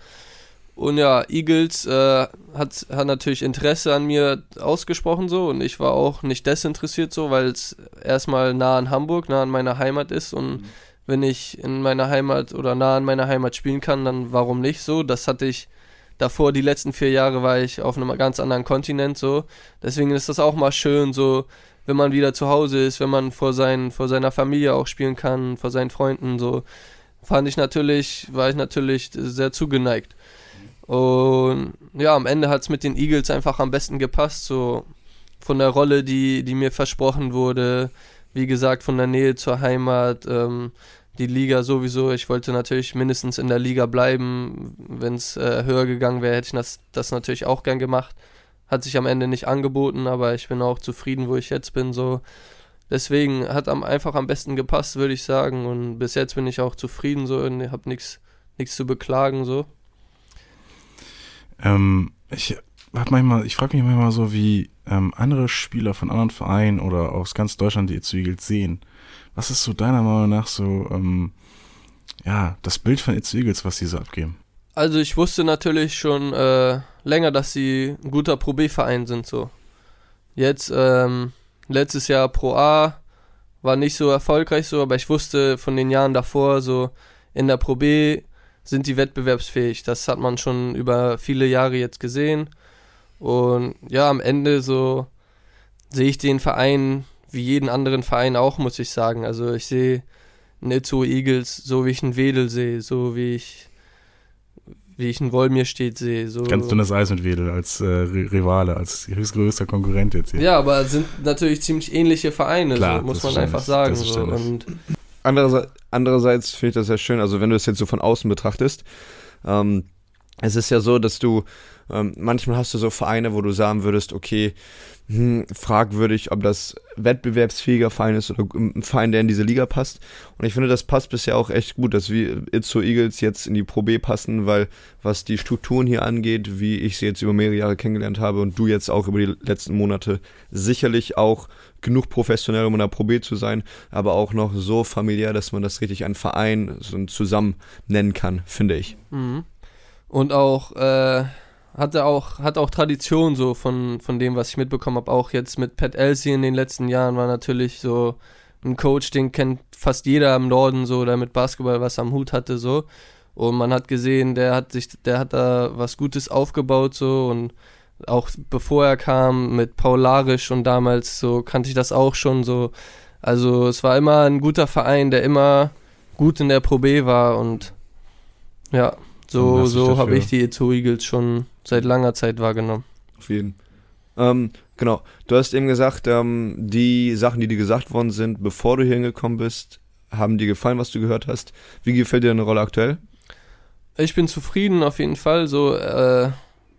Und ja, Eagles äh, hat, hat natürlich Interesse an mir ausgesprochen so und ich war auch nicht desinteressiert so, weil es erstmal nah an Hamburg, nah an meiner Heimat ist und mhm. wenn ich in meiner Heimat oder nah an meiner Heimat spielen kann, dann warum nicht so? Das hatte ich davor, die letzten vier Jahre war ich auf einem ganz anderen Kontinent so. Deswegen ist das auch mal schön so, wenn man wieder zu Hause ist, wenn man vor, seinen, vor seiner Familie auch spielen kann, vor seinen Freunden so. Fand ich natürlich, war ich natürlich sehr zugeneigt. Und ja, am Ende hat es mit den Eagles einfach am besten gepasst, so von der Rolle, die, die mir versprochen wurde, wie gesagt, von der Nähe zur Heimat, ähm, die Liga sowieso. Ich wollte natürlich mindestens in der Liga bleiben. Wenn es äh, höher gegangen wäre, hätte ich das, das natürlich auch gern gemacht. Hat sich am Ende nicht angeboten, aber ich bin auch zufrieden, wo ich jetzt bin. So. Deswegen hat am, einfach am besten gepasst, würde ich sagen. Und bis jetzt bin ich auch zufrieden so und habe nichts zu beklagen. So. Ähm, ich hab manchmal, ich frage mich manchmal so, wie ähm, andere Spieler von anderen Vereinen oder aus ganz Deutschland die Eagles sehen. Was ist so deiner Meinung nach so, ähm, ja, das Bild von Eagles, was sie so abgeben? Also ich wusste natürlich schon äh, länger, dass sie ein guter Pro B-Verein sind so. Jetzt ähm, letztes Jahr Pro A war nicht so erfolgreich so, aber ich wusste von den Jahren davor so in der Pro B sind die wettbewerbsfähig. Das hat man schon über viele Jahre jetzt gesehen. Und ja, am Ende so sehe ich den Verein wie jeden anderen Verein auch, muss ich sagen. Also ich sehe Netzo Eagles so wie ich einen Wedel sehe, so wie ich wie ich einen Wolmir steht sehe. So. Ganz dünnes Eis mit Wedel als äh, Rivale, als höchstgrößter Konkurrent jetzt hier. Ja, aber sind natürlich ziemlich ähnliche Vereine, Klar, so, muss man einfach sagen. So. Und Andererseits, andererseits finde ich das sehr schön, also wenn du es jetzt so von außen betrachtest, ähm, es ist ja so, dass du ähm, manchmal hast du so Vereine, wo du sagen würdest, okay, hm, fragwürdig, ob das wettbewerbsfähiger Verein ist oder ein Verein, der in diese Liga passt. Und ich finde, das passt bisher auch echt gut, dass wir Itzo Eagles jetzt in die Pro B passen, weil was die Strukturen hier angeht, wie ich sie jetzt über mehrere Jahre kennengelernt habe und du jetzt auch über die letzten Monate, sicherlich auch genug professionell, um in der Pro B zu sein, aber auch noch so familiär, dass man das richtig ein Verein so zusammen nennen kann, finde ich. Mhm. Und auch äh hatte auch, hat auch Tradition so von, von dem, was ich mitbekommen habe. Auch jetzt mit Pat Elsie in den letzten Jahren war natürlich so ein Coach, den kennt fast jeder im Norden so, der mit Basketball was am Hut hatte so. Und man hat gesehen, der hat sich, der hat da was Gutes aufgebaut so und auch bevor er kam mit Paul Larisch und damals so kannte ich das auch schon so. Also es war immer ein guter Verein, der immer gut in der Pro B war und ja, so, so habe ich die Itzo Eagles schon seit langer Zeit wahrgenommen. Auf jeden. Ähm, genau. Du hast eben gesagt, ähm, die Sachen, die dir gesagt worden sind, bevor du hier hingekommen bist, haben dir gefallen, was du gehört hast. Wie gefällt dir deine Rolle aktuell? Ich bin zufrieden auf jeden Fall. So, äh,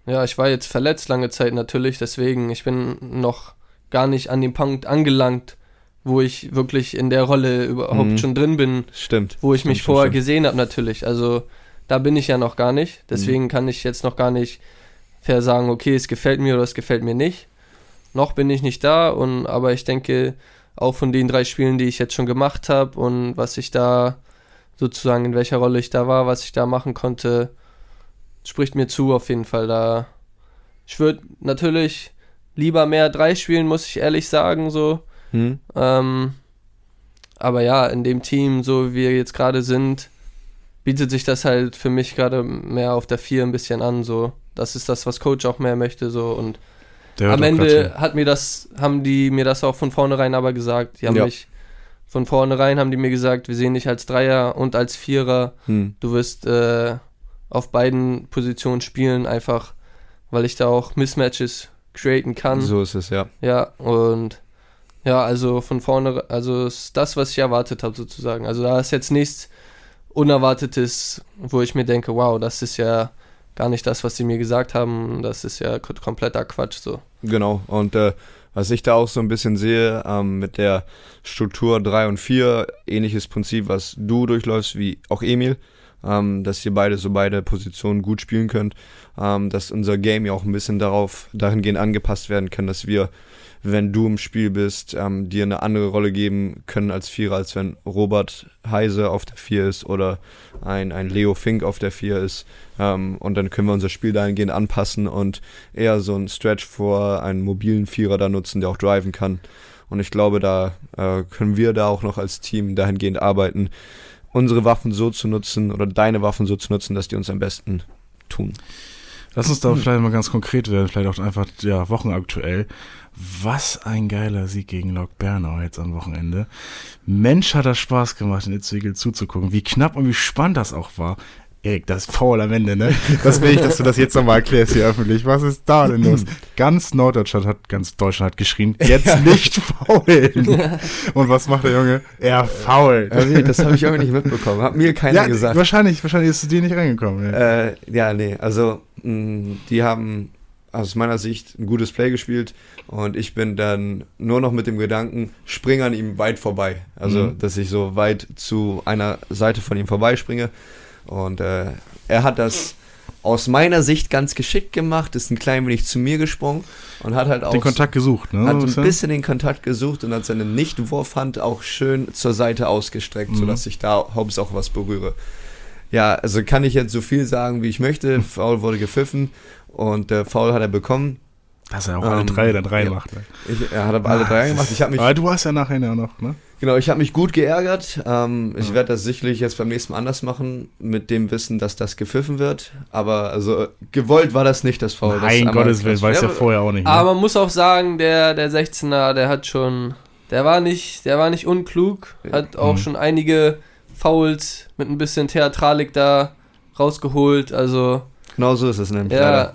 ja, ich war jetzt verletzt lange Zeit natürlich, deswegen ich bin noch gar nicht an dem Punkt angelangt, wo ich wirklich in der Rolle überhaupt mhm. schon drin bin. Stimmt. Wo ich stimmt, mich vorher stimmt. gesehen habe natürlich. Also da bin ich ja noch gar nicht. Deswegen mhm. kann ich jetzt noch gar nicht fair sagen, okay, es gefällt mir oder es gefällt mir nicht. Noch bin ich nicht da und aber ich denke auch von den drei Spielen, die ich jetzt schon gemacht habe und was ich da sozusagen in welcher Rolle ich da war, was ich da machen konnte, spricht mir zu auf jeden Fall. Da ich würde natürlich lieber mehr drei spielen, muss ich ehrlich sagen so. Mhm. Ähm, aber ja, in dem Team, so wie wir jetzt gerade sind, bietet sich das halt für mich gerade mehr auf der 4 ein bisschen an. So, das ist das, was Coach auch mehr möchte. So und am Ende hat mir das, haben die mir das auch von vornherein aber gesagt. Die haben ja. mich von vornherein haben die mir gesagt, wir sehen dich als Dreier und als Vierer. Hm. Du wirst äh, auf beiden Positionen spielen, einfach weil ich da auch Mismatches createn kann. So ist es, ja. Ja, und Ja, also von vorne, also ist das, was ich erwartet habe sozusagen. Also da ist jetzt nichts Unerwartetes, wo ich mir denke, wow, das ist ja gar nicht das, was sie mir gesagt haben. Das ist ja kompletter Quatsch so. Genau. Und äh, was ich da auch so ein bisschen sehe, ähm, mit der Struktur 3 und 4, ähnliches Prinzip, was du durchläufst, wie auch Emil, ähm, dass ihr beide so beide Positionen gut spielen könnt, ähm, dass unser Game ja auch ein bisschen darauf dahingehend angepasst werden kann, dass wir wenn du im Spiel bist, ähm, dir eine andere Rolle geben können als Vierer, als wenn Robert Heise auf der Vier ist oder ein, ein Leo Fink auf der Vier ist. Ähm, und dann können wir unser Spiel dahingehend anpassen und eher so einen Stretch vor einen mobilen Vierer da nutzen, der auch driven kann. Und ich glaube, da äh, können wir da auch noch als Team dahingehend arbeiten, unsere Waffen so zu nutzen oder deine Waffen so zu nutzen, dass die uns am besten tun. Lass uns da hm. vielleicht mal ganz konkret werden, vielleicht auch einfach ja, wochenaktuell. Was ein geiler Sieg gegen Lok Bernau jetzt am Wochenende. Mensch, hat das Spaß gemacht, in Itzwigel zuzugucken. Wie knapp und wie spannend das auch war. Erik, das ist faul am Ende, ne? Das will ich, dass du das jetzt nochmal erklärst hier öffentlich. Was ist da denn los? Ganz Norddeutschland hat, ganz Deutschland hat geschrien, jetzt ja. nicht faulen. Und was macht der Junge? Er fault. das habe ich irgendwie nicht mitbekommen. Hat mir keiner ja, gesagt. Wahrscheinlich, wahrscheinlich ist es dir nicht reingekommen. Ja, äh, ja nee, also mh, die haben aus meiner Sicht ein gutes Play gespielt und ich bin dann nur noch mit dem Gedanken, spring an ihm weit vorbei. Also, mhm. dass ich so weit zu einer Seite von ihm vorbeispringe. Und äh, er hat das aus meiner Sicht ganz geschickt gemacht, ist ein klein wenig zu mir gesprungen und hat halt auch den Kontakt gesucht, ne? Hat ein bisschen den Kontakt gesucht und hat seine Nicht-Wurfhand auch schön zur Seite ausgestreckt, mhm. sodass ich da Hobbs auch was berühre. Ja, also kann ich jetzt so viel sagen, wie ich möchte. Foul wurde gepfiffen und der Foul hat er bekommen. Dass er auch ähm, alle drei dann reinmacht. Ja. Ne? Ich, er hat aber alle ah, drei gemacht. Ich mich, aber du hast ja nachher ja noch, ne? Genau, ich habe mich gut geärgert. Ähm, ich werde das sicherlich jetzt beim nächsten Mal anders machen, mit dem Wissen, dass das gepfiffen wird. Aber also gewollt war das nicht, das Foul. Nein, das Gottes Willen, weiß ja vorher auch nicht. Ne? Aber man muss auch sagen, der, der 16er, der hat schon, der war nicht, der war nicht unklug, hat auch mhm. schon einige Fouls mit ein bisschen Theatralik da rausgeholt. Also Genau so ist es nämlich. Ja. Leider.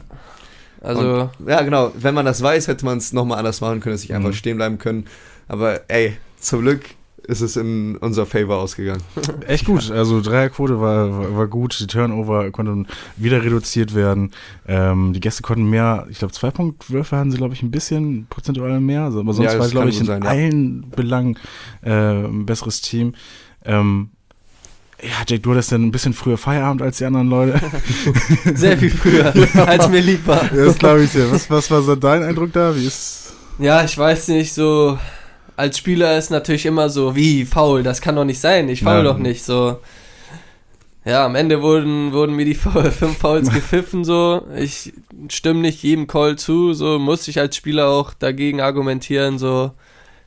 Also. Und, ja, genau. Wenn man das weiß, hätte man es nochmal anders machen können, dass ich einfach mhm. stehen bleiben können. Aber ey, zum Glück ist es in unser Favor ausgegangen. Echt gut. Also Dreierquote war, war, war gut. Die Turnover konnten wieder reduziert werden. Ähm, die Gäste konnten mehr, ich glaube, zwei Punktwürfe hatten sie, glaube ich, ein bisschen prozentual mehr. Also, aber sonst ja, war, glaube ich, in sein, allen ja. Belangen äh, ein besseres Team. Ähm, ja, Jake, du hattest dann ein bisschen früher Feierabend als die anderen Leute. Sehr viel früher, ja. als mir lieb war. Das glaube ich dir. Was, was war so dein Eindruck da? Wie ist. Ja, ich weiß nicht, so. Als Spieler ist natürlich immer so, wie faul, das kann doch nicht sein, ich faul ja. doch nicht, so. Ja, am Ende wurden, wurden mir die fünf Fouls gepfiffen, so. Ich stimme nicht jedem Call zu, so muss ich als Spieler auch dagegen argumentieren, so.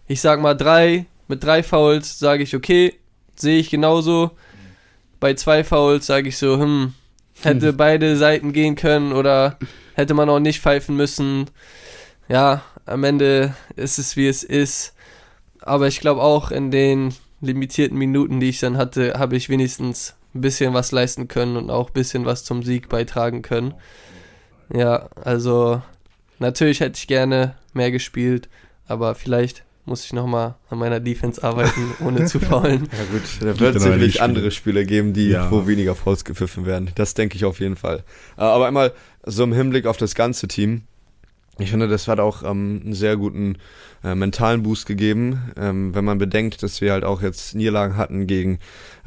Ich sag mal drei, mit drei Fouls sage ich, okay, sehe ich genauso bei zwei Fouls sage ich so, hm, hätte beide Seiten gehen können oder hätte man auch nicht pfeifen müssen. Ja, am Ende ist es wie es ist. Aber ich glaube auch in den limitierten Minuten, die ich dann hatte, habe ich wenigstens ein bisschen was leisten können und auch ein bisschen was zum Sieg beitragen können. Ja, also natürlich hätte ich gerne mehr gespielt, aber vielleicht muss ich nochmal an meiner Defense arbeiten, ohne zu faulen. Ja gut, da wird es sicherlich andere Spieler geben, die ja. wo weniger Fouls gepfiffen werden. Das denke ich auf jeden Fall. Äh, aber einmal so im Hinblick auf das ganze Team. Ich finde, das hat auch ähm, einen sehr guten äh, mentalen Boost gegeben, ähm, wenn man bedenkt, dass wir halt auch jetzt Niederlagen hatten gegen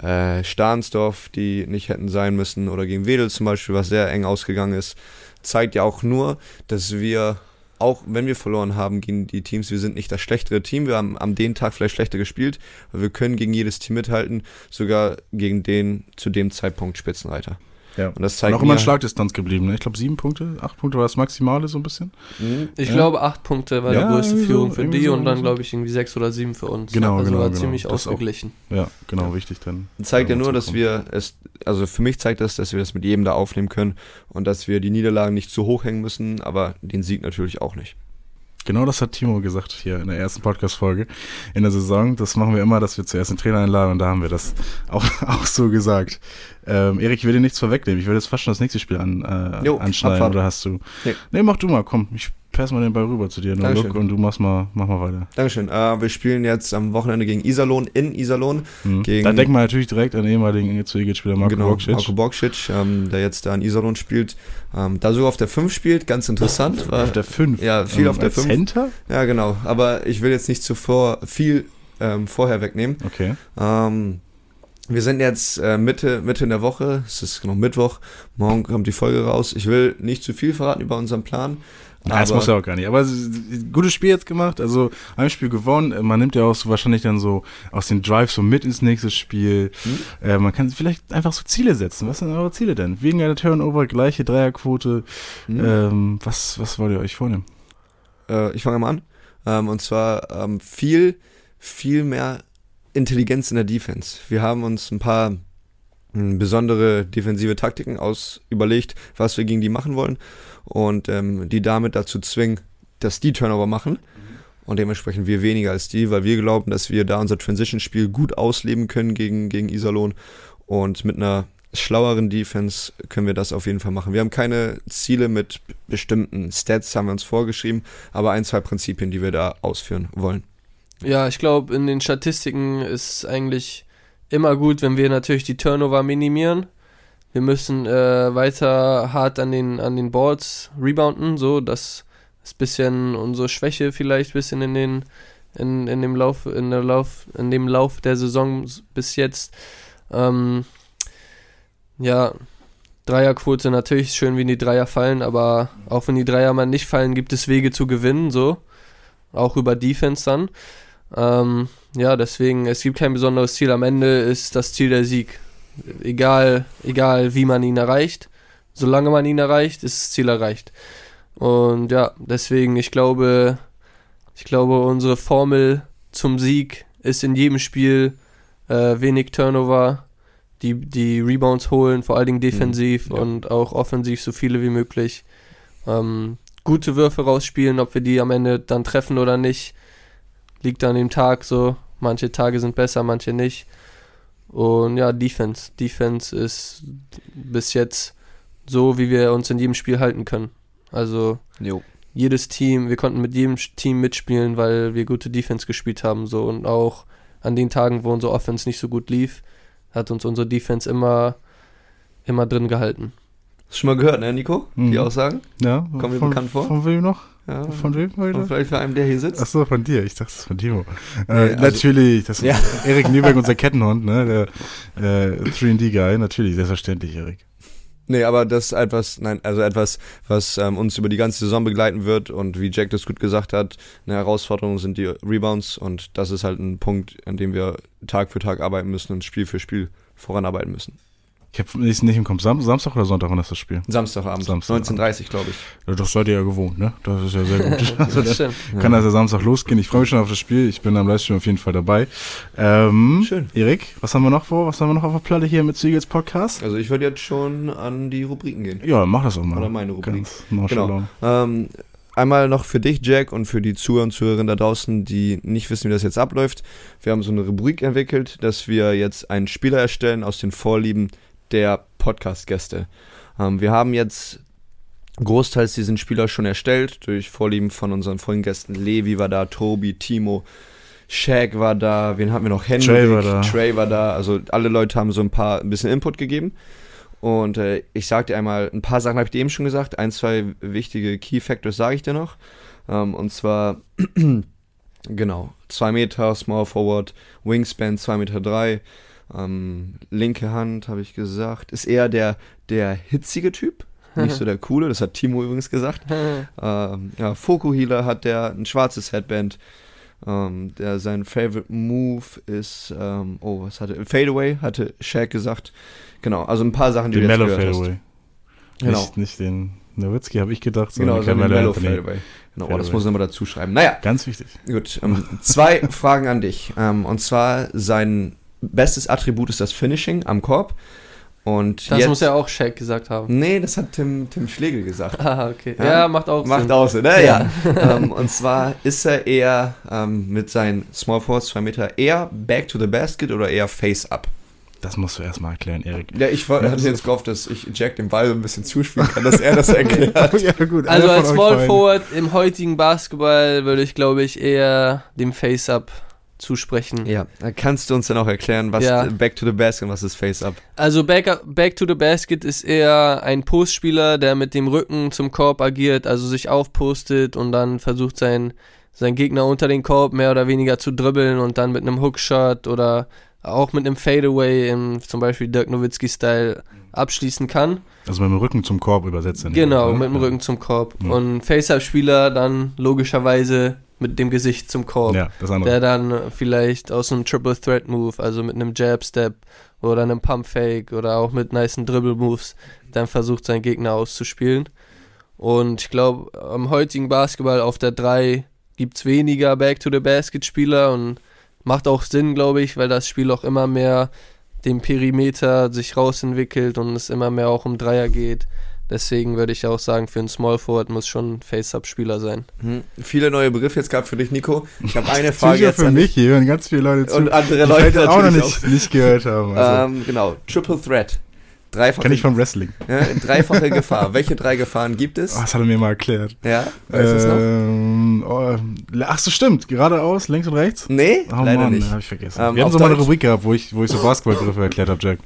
äh, Stahnsdorf, die nicht hätten sein müssen, oder gegen Wedel zum Beispiel, was sehr eng ausgegangen ist, zeigt ja auch nur, dass wir auch wenn wir verloren haben gegen die Teams, wir sind nicht das schlechtere Team. Wir haben am den Tag vielleicht schlechter gespielt, aber wir können gegen jedes Team mithalten, sogar gegen den zu dem Zeitpunkt Spitzenreiter. Ja. Und das zeigt und auch immer in Schlagdistanz geblieben. Ne? Ich glaube, sieben Punkte, acht Punkte war das Maximale so ein bisschen. Mhm. Ich ja. glaube, acht Punkte war ja, die größte Führung so, für die so und dann, glaube ich, irgendwie sechs oder sieben für uns. Genau, also genau. war genau. ziemlich das ausgeglichen. Auch, ja, genau, wichtig dann. Zeigt ja nur, dass wir es, also für mich zeigt das, dass wir das mit jedem da aufnehmen können und dass wir die Niederlagen nicht zu hoch hängen müssen, aber den Sieg natürlich auch nicht. Genau das hat Timo gesagt hier in der ersten Podcast-Folge in der Saison. Das machen wir immer, dass wir zuerst den Trainer einladen und da haben wir das auch, auch so gesagt. Ähm, Erik, ich will dir nichts vorwegnehmen. Ich würde jetzt fast schon das nächste Spiel an, äh, jo, anschneiden. Abfahrt. Oder hast du? Nee. nee, mach du mal, komm. Ich pass mal den Ball rüber zu dir, no look, und du machst mal, mach mal weiter. Dankeschön. Äh, wir spielen jetzt am Wochenende gegen Iserlohn in Iserlohn. Mhm. Gegen da denkt man natürlich direkt an den ehemaligen spieler Marco genau, Bokcic. Marco Bokcic, ähm, der jetzt da in Iserlohn spielt. Ähm, da sogar auf der 5 spielt, ganz interessant. War, auf der 5? Ja, viel auf der 5. Center? Ja, genau. Aber ich will jetzt nicht zuvor viel ähm, vorher wegnehmen. Okay. Ähm, wir sind jetzt äh, Mitte, Mitte in der Woche, es ist noch Mittwoch, morgen kommt die Folge raus. Ich will nicht zu viel verraten über unseren Plan. Nein, das muss er auch gar nicht. Aber gutes Spiel jetzt gemacht. Also ein Spiel gewonnen. Man nimmt ja auch so wahrscheinlich dann so aus den Drive so mit ins nächste Spiel. Hm? Äh, man kann vielleicht einfach so Ziele setzen. Was sind eure Ziele denn? Wegen einer Turnover, gleiche Dreierquote. Hm? Ähm, was, was wollt ihr euch vornehmen? Äh, ich fange mal an. Ähm, und zwar ähm, viel, viel mehr Intelligenz in der Defense. Wir haben uns ein paar hm, besondere defensive Taktiken aus überlegt, was wir gegen die machen wollen und ähm, die damit dazu zwingen, dass die Turnover machen und dementsprechend wir weniger als die, weil wir glauben, dass wir da unser Transition-Spiel gut ausleben können gegen, gegen Iserlohn und mit einer schlaueren Defense können wir das auf jeden Fall machen. Wir haben keine Ziele mit bestimmten Stats, haben wir uns vorgeschrieben, aber ein, zwei Prinzipien, die wir da ausführen wollen. Ja, ich glaube, in den Statistiken ist eigentlich immer gut, wenn wir natürlich die Turnover minimieren. Wir müssen äh, weiter hart an den, an den Boards rebounden, so das bisschen unsere Schwäche vielleicht ein bisschen in den in, in dem Lauf in der Lauf in dem Lauf der Saison bis jetzt. Ähm, ja Dreierquote natürlich schön wie die Dreier fallen aber auch wenn die Dreier mal nicht fallen gibt es Wege zu gewinnen so. Auch über Defense dann ähm, ja deswegen es gibt kein besonderes Ziel am Ende ist das Ziel der Sieg egal, egal wie man ihn erreicht, solange man ihn erreicht, ist das Ziel erreicht. Und ja, deswegen, ich glaube, ich glaube, unsere Formel zum Sieg ist in jedem Spiel äh, wenig Turnover, die, die Rebounds holen, vor allen Dingen defensiv mhm, ja. und auch offensiv so viele wie möglich. Ähm, gute Würfe rausspielen, ob wir die am Ende dann treffen oder nicht, liegt an dem Tag so. Manche Tage sind besser, manche nicht. Und ja, Defense. Defense ist bis jetzt so, wie wir uns in jedem Spiel halten können. Also jo. jedes Team, wir konnten mit jedem Team mitspielen, weil wir gute Defense gespielt haben. So und auch an den Tagen, wo unsere Offense nicht so gut lief, hat uns unsere Defense immer, immer drin gehalten. Hast du schon mal gehört, ne, Nico? Die mhm. Aussagen? Ja. Kommen mir bekannt vor? Von wem noch? Ja, von wem heute? vielleicht von einem, der hier sitzt. Achso, von dir. Ich dachte, es ist von Timo. Äh, nee, also, natürlich, das ist ja. Erik Nürberg, unser Kettenhund, ne? Der äh, 3D-Guy. Natürlich, selbstverständlich, Erik. Nee, aber das ist etwas, nein, also etwas, was ähm, uns über die ganze Saison begleiten wird und wie Jack das gut gesagt hat, eine Herausforderung sind die Rebounds und das ist halt ein Punkt, an dem wir Tag für Tag arbeiten müssen und Spiel für Spiel voranarbeiten müssen. Ich habe nicht, im Kopf. Sam Samstag oder Sonntag, wann ist das Spiel? Samstagabend. Samstag 19.30 glaube ich. Ja, das seid ihr ja gewohnt, ne? Das ist ja sehr gut. also, das kann das ja Samstag losgehen. Ich freue mich schon auf das Spiel. Ich bin am Livestream auf jeden Fall dabei. Ähm, Schön. Erik, was haben wir noch vor? Was haben wir noch auf der Platte hier mit Ziegels Podcast? Also ich würde jetzt schon an die Rubriken gehen. Ja, mach das auch mal. Oder meine Rubriken. Genau. Ähm, einmal noch für dich, Jack, und für die Zuhörer und Zuhörerinnen da draußen, die nicht wissen, wie das jetzt abläuft. Wir haben so eine Rubrik entwickelt, dass wir jetzt einen Spieler erstellen aus den Vorlieben der Podcast-Gäste. Ähm, wir haben jetzt großteils diesen Spieler schon erstellt, durch Vorlieben von unseren vollen Gästen. Levi war da, Tobi, Timo, Shaq war da, wen hatten wir noch? Henrik, Trey war da. Trey war da. Also alle Leute haben so ein paar, ein bisschen Input gegeben. Und äh, ich sag dir einmal, ein paar Sachen habe ich dir eben schon gesagt. Ein, zwei wichtige Key Factors sage ich dir noch. Ähm, und zwar, genau, 2 Meter, Small Forward, Wingspan 2 Meter 3, ähm, linke Hand, habe ich gesagt, ist eher der, der hitzige Typ, nicht so der coole, das hat Timo übrigens gesagt. ähm, ja, Foku Healer hat der ein schwarzes Headband. Ähm, der sein Favorite Move ist, ähm, oh, was hatte, Fadeaway, hatte Shaq gesagt. Genau, also ein paar Sachen, die den du jetzt Mellow gehört Fadeaway. hast. Genau. Nicht, nicht den Nowitzki, habe ich gedacht, sondern genau, den Mellow Fadeaway. Genau, oh, das muss ich nochmal dazu schreiben. Naja. Ganz wichtig. Gut, ähm, zwei Fragen an dich. Ähm, und zwar sein bestes Attribut ist das Finishing am Korb. Und das jetzt, muss ja auch Shaq gesagt haben. Nee, das hat Tim, Tim Schlegel gesagt. Ah, okay. Ja, ja macht auch macht Sinn. Macht auch Sinn, ne? Ja. ja. um, ähm, und zwar ist er eher ähm, mit seinen Small Force 2 Meter eher back to the basket oder eher face up? Das musst du erstmal erklären, Erik. Ja, ich hatte jetzt gehofft, dass ich Jack den Ball ein bisschen zuspielen kann, dass er das erklärt. ja, gut, also als Small Forward im heutigen Basketball würde ich, glaube ich, eher dem Face-Up zusprechen. Ja, kannst du uns dann auch erklären, was ja. Back to the Basket und was ist Face-Up? Also back, back to the Basket ist eher ein Postspieler, der mit dem Rücken zum Korb agiert, also sich aufpostet und dann versucht sein, sein Gegner unter den Korb mehr oder weniger zu dribbeln und dann mit einem Hookshot oder auch mit einem Fadeaway im zum Beispiel Dirk Nowitzki-Style abschließen kann. Also mit dem Rücken zum Korb übersetzt. Genau, mit dem Rücken zum Korb. Ja. Und Face-Up-Spieler dann logischerweise mit dem Gesicht zum Korb. Ja, das andere. Der dann vielleicht aus einem Triple Threat Move, also mit einem Jab Step oder einem Pump Fake oder auch mit nice Dribble Moves, dann versucht seinen Gegner auszuspielen. Und ich glaube, am heutigen Basketball auf der 3 gibt es weniger Back to the Basket Spieler und macht auch Sinn, glaube ich, weil das Spiel auch immer mehr dem Perimeter sich rausentwickelt und es immer mehr auch um Dreier geht. Deswegen würde ich auch sagen, für einen Small Forward muss schon ein Face-Up-Spieler sein. Hm. Viele neue Begriffe jetzt gerade für dich, Nico. Ich habe eine Frage jetzt für mich. Hier hören ganz viele Leute zu. Und andere Leute die auch noch nicht, auch. nicht gehört haben. Also. Ähm, genau. Triple Threat. Dreifache, Kenn ich vom Wrestling. Ja, dreifache Gefahr. Welche drei Gefahren gibt es? Oh, das hat er mir mal erklärt. Ja, weißt du ähm, oh, Ach so, stimmt. Geradeaus, links und rechts? Nee, oh, leider Mann, nicht. hab ich vergessen. Ähm, Wir haben so mal eine Rubrik gehabt, wo ich, wo ich so Basketballbegriffe erklärt habe, Jack.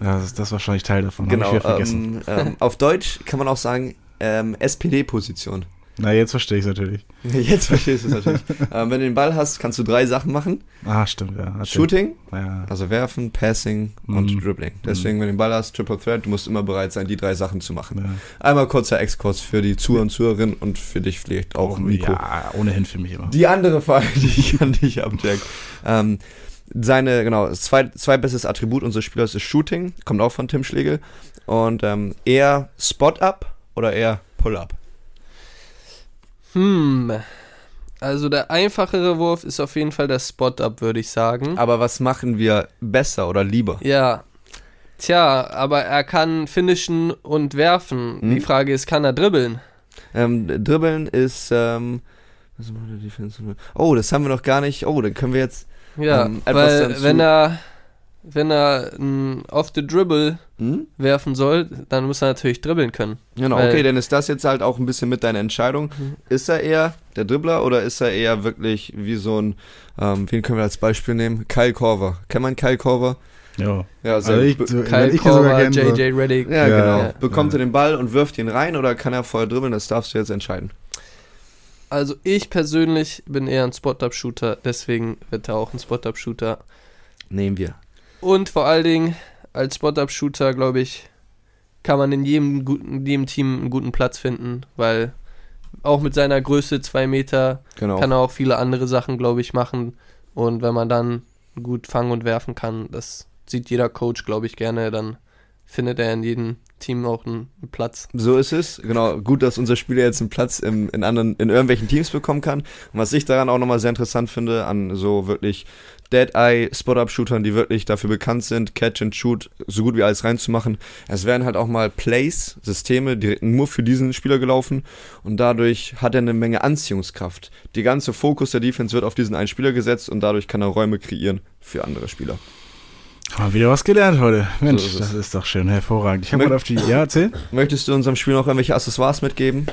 Ja, das, das ist wahrscheinlich Teil davon. Genau. ich vergessen. Ähm, ähm, auf Deutsch kann man auch sagen ähm, SPD-Position. Na, jetzt verstehe ich es natürlich. Jetzt verstehst du es natürlich. ähm, wenn du den Ball hast, kannst du drei Sachen machen. Ah, stimmt, ja. Shooting, ja. also werfen, Passing mm. und Dribbling. Deswegen, mm. wenn du den Ball hast, Triple Threat, du musst immer bereit sein, die drei Sachen zu machen. Ja. Einmal kurzer Exkurs für die Zuhörer und Zuhörerinnen und für dich vielleicht auch, oh, Nico. Ja, ohnehin für mich immer. Die andere Frage, die ich an dich habe, Jack. Ähm, seine, genau, zwei, zwei bestes Attribut unseres Spielers ist Shooting, kommt auch von Tim Schlegel. Und ähm, eher Spot-Up oder eher Pull-Up? Hm. Also der einfachere Wurf ist auf jeden Fall der Spot-Up, würde ich sagen. Aber was machen wir besser oder lieber? Ja. Tja, aber er kann finishen und werfen. Hm? Die Frage ist, kann er dribbeln? Ähm, dribbeln ist. Ähm, oh, das haben wir noch gar nicht. Oh, dann können wir jetzt. Ja, ähm, weil wenn er wenn er ein off the dribble hm? werfen soll, dann muss er natürlich dribbeln können. Genau, okay, dann ist das jetzt halt auch ein bisschen mit deiner Entscheidung. Mhm. Ist er eher der Dribbler oder ist er eher wirklich wie so ein, ähm, wen können wir als Beispiel nehmen? Kyle Korver. Kennt man Kyle Korver? Ja. ja also, also ich, so, Kyle ich Korver, JJ Reddick. Ja, ja, genau. Ja. Bekommt er den Ball und wirft ihn rein oder kann er vorher dribbeln? Das darfst du jetzt entscheiden. Also ich persönlich bin eher ein Spot-Up-Shooter, deswegen wird er auch ein Spot-Up-Shooter. Nehmen wir. Und vor allen Dingen als Spot-Up-Shooter, glaube ich, kann man in jedem, guten, in jedem Team einen guten Platz finden, weil auch mit seiner Größe, zwei Meter, genau. kann er auch viele andere Sachen, glaube ich, machen. Und wenn man dann gut fangen und werfen kann, das sieht jeder Coach, glaube ich, gerne, dann findet er in jedem Team auch einen Platz. So ist es. Genau. Gut, dass unser Spieler jetzt einen Platz im, in anderen, in irgendwelchen Teams bekommen kann. Und was ich daran auch nochmal sehr interessant finde, an so wirklich Dead-Eye Spot-Up-Shootern, die wirklich dafür bekannt sind, Catch and Shoot so gut wie alles reinzumachen. Es werden halt auch mal Plays, Systeme direkt nur für diesen Spieler gelaufen und dadurch hat er eine Menge Anziehungskraft. Die ganze Fokus der Defense wird auf diesen einen Spieler gesetzt und dadurch kann er Räume kreieren für andere Spieler. Haben wir wieder was gelernt heute. Mensch, so ist das ist doch schön, hervorragend. Ich habe mal auf die. Ja, erzähl. Möchtest du unserem Spiel noch irgendwelche Accessoires mitgeben?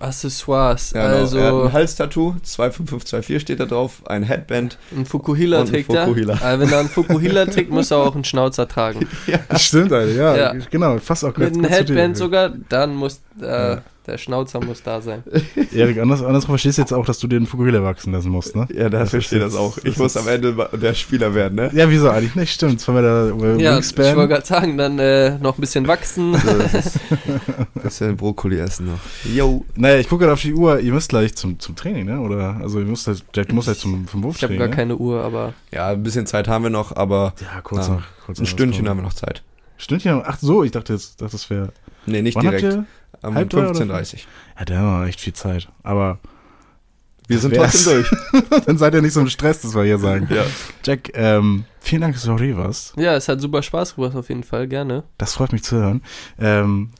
Accessoires. Ja, genau. also er hat ein Halstattoo, 25524 steht da drauf, ein Headband. Ein Fukuhila trägt er. Äh, wenn er einen Fukuhila trägt, muss er auch einen Schnauzer tragen. ja. Stimmt, Alter, ja, ja. Genau, fast auch Mit einem Headband sogar, dann muss äh, ja. Der Schnauzer muss da sein. Erik, anders, andersrum verstehst du jetzt auch, dass du dir den Fukuhila wachsen lassen musst, ne? Ja, da verstehe das auch. Ich muss am Ende der Spieler werden, ne? Ja, wieso eigentlich nicht? Stimmt, jetzt wir da äh, Ja, ich wollte gerade sagen, dann äh, noch ein bisschen wachsen. Bisschen Brokkoli essen noch. Yo. Naja, ich gucke gerade auf die Uhr. Ihr müsst gleich zum, zum Training, ne? Oder, also ihr müsst halt, Jack muss halt zum, zum Wurf Ich habe gar ne? keine Uhr, aber... Ja, ein bisschen Zeit haben wir noch, aber... Ja, kurz noch. Kurz ein Stündchen haben wir noch Zeit. Stündchen? Ach so, ich dachte jetzt, dachte, das wäre... Nee, nicht Wann direkt. Um 15.30 Ja, da haben wir echt viel Zeit. Aber wir sind trotzdem durch. Dann seid ihr nicht so im Stress, das wir hier sagen. Ja. Jack, ähm, Vielen Dank, dass du auch hier warst. Ja, es hat super Spaß gemacht, auf jeden Fall, gerne. Das freut mich zu hören. Ähm,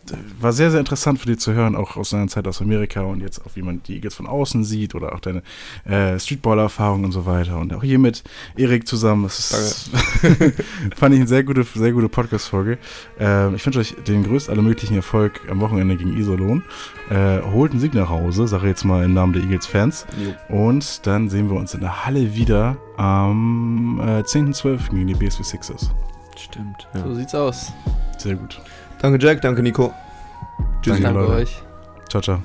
war sehr, sehr interessant für dich zu hören, auch aus deiner Zeit aus Amerika und jetzt auch, wie man die Eagles von außen sieht oder auch deine äh, Streetballer-Erfahrung und so weiter. Und auch hier mit Erik zusammen. Das ist, fand ich eine sehr gute, sehr gute Podcast-Folge. Ähm, ich wünsche euch den größten aller möglichen Erfolg am Wochenende gegen Isolon. Äh, holt einen Sieg nach Hause, sage jetzt mal im Namen der Eagles-Fans. Und dann sehen wir uns in der Halle wieder am äh, 10.12. gegen die BSW Sixers. Stimmt. Ja. So sieht's aus. Sehr gut. Danke Jack, danke Nico. Tschüssi, danke Leute. euch. Ciao, ciao.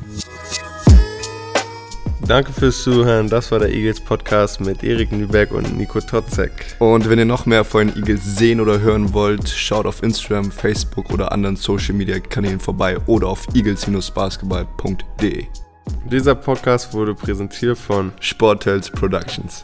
Danke fürs Zuhören. Das war der Eagles Podcast mit Erik Nübeck und Nico Totzek. Und wenn ihr noch mehr von den Eagles sehen oder hören wollt, schaut auf Instagram, Facebook oder anderen Social Media Kanälen vorbei oder auf eagles-basketball.de. Dieser Podcast wurde präsentiert von Sportels Productions.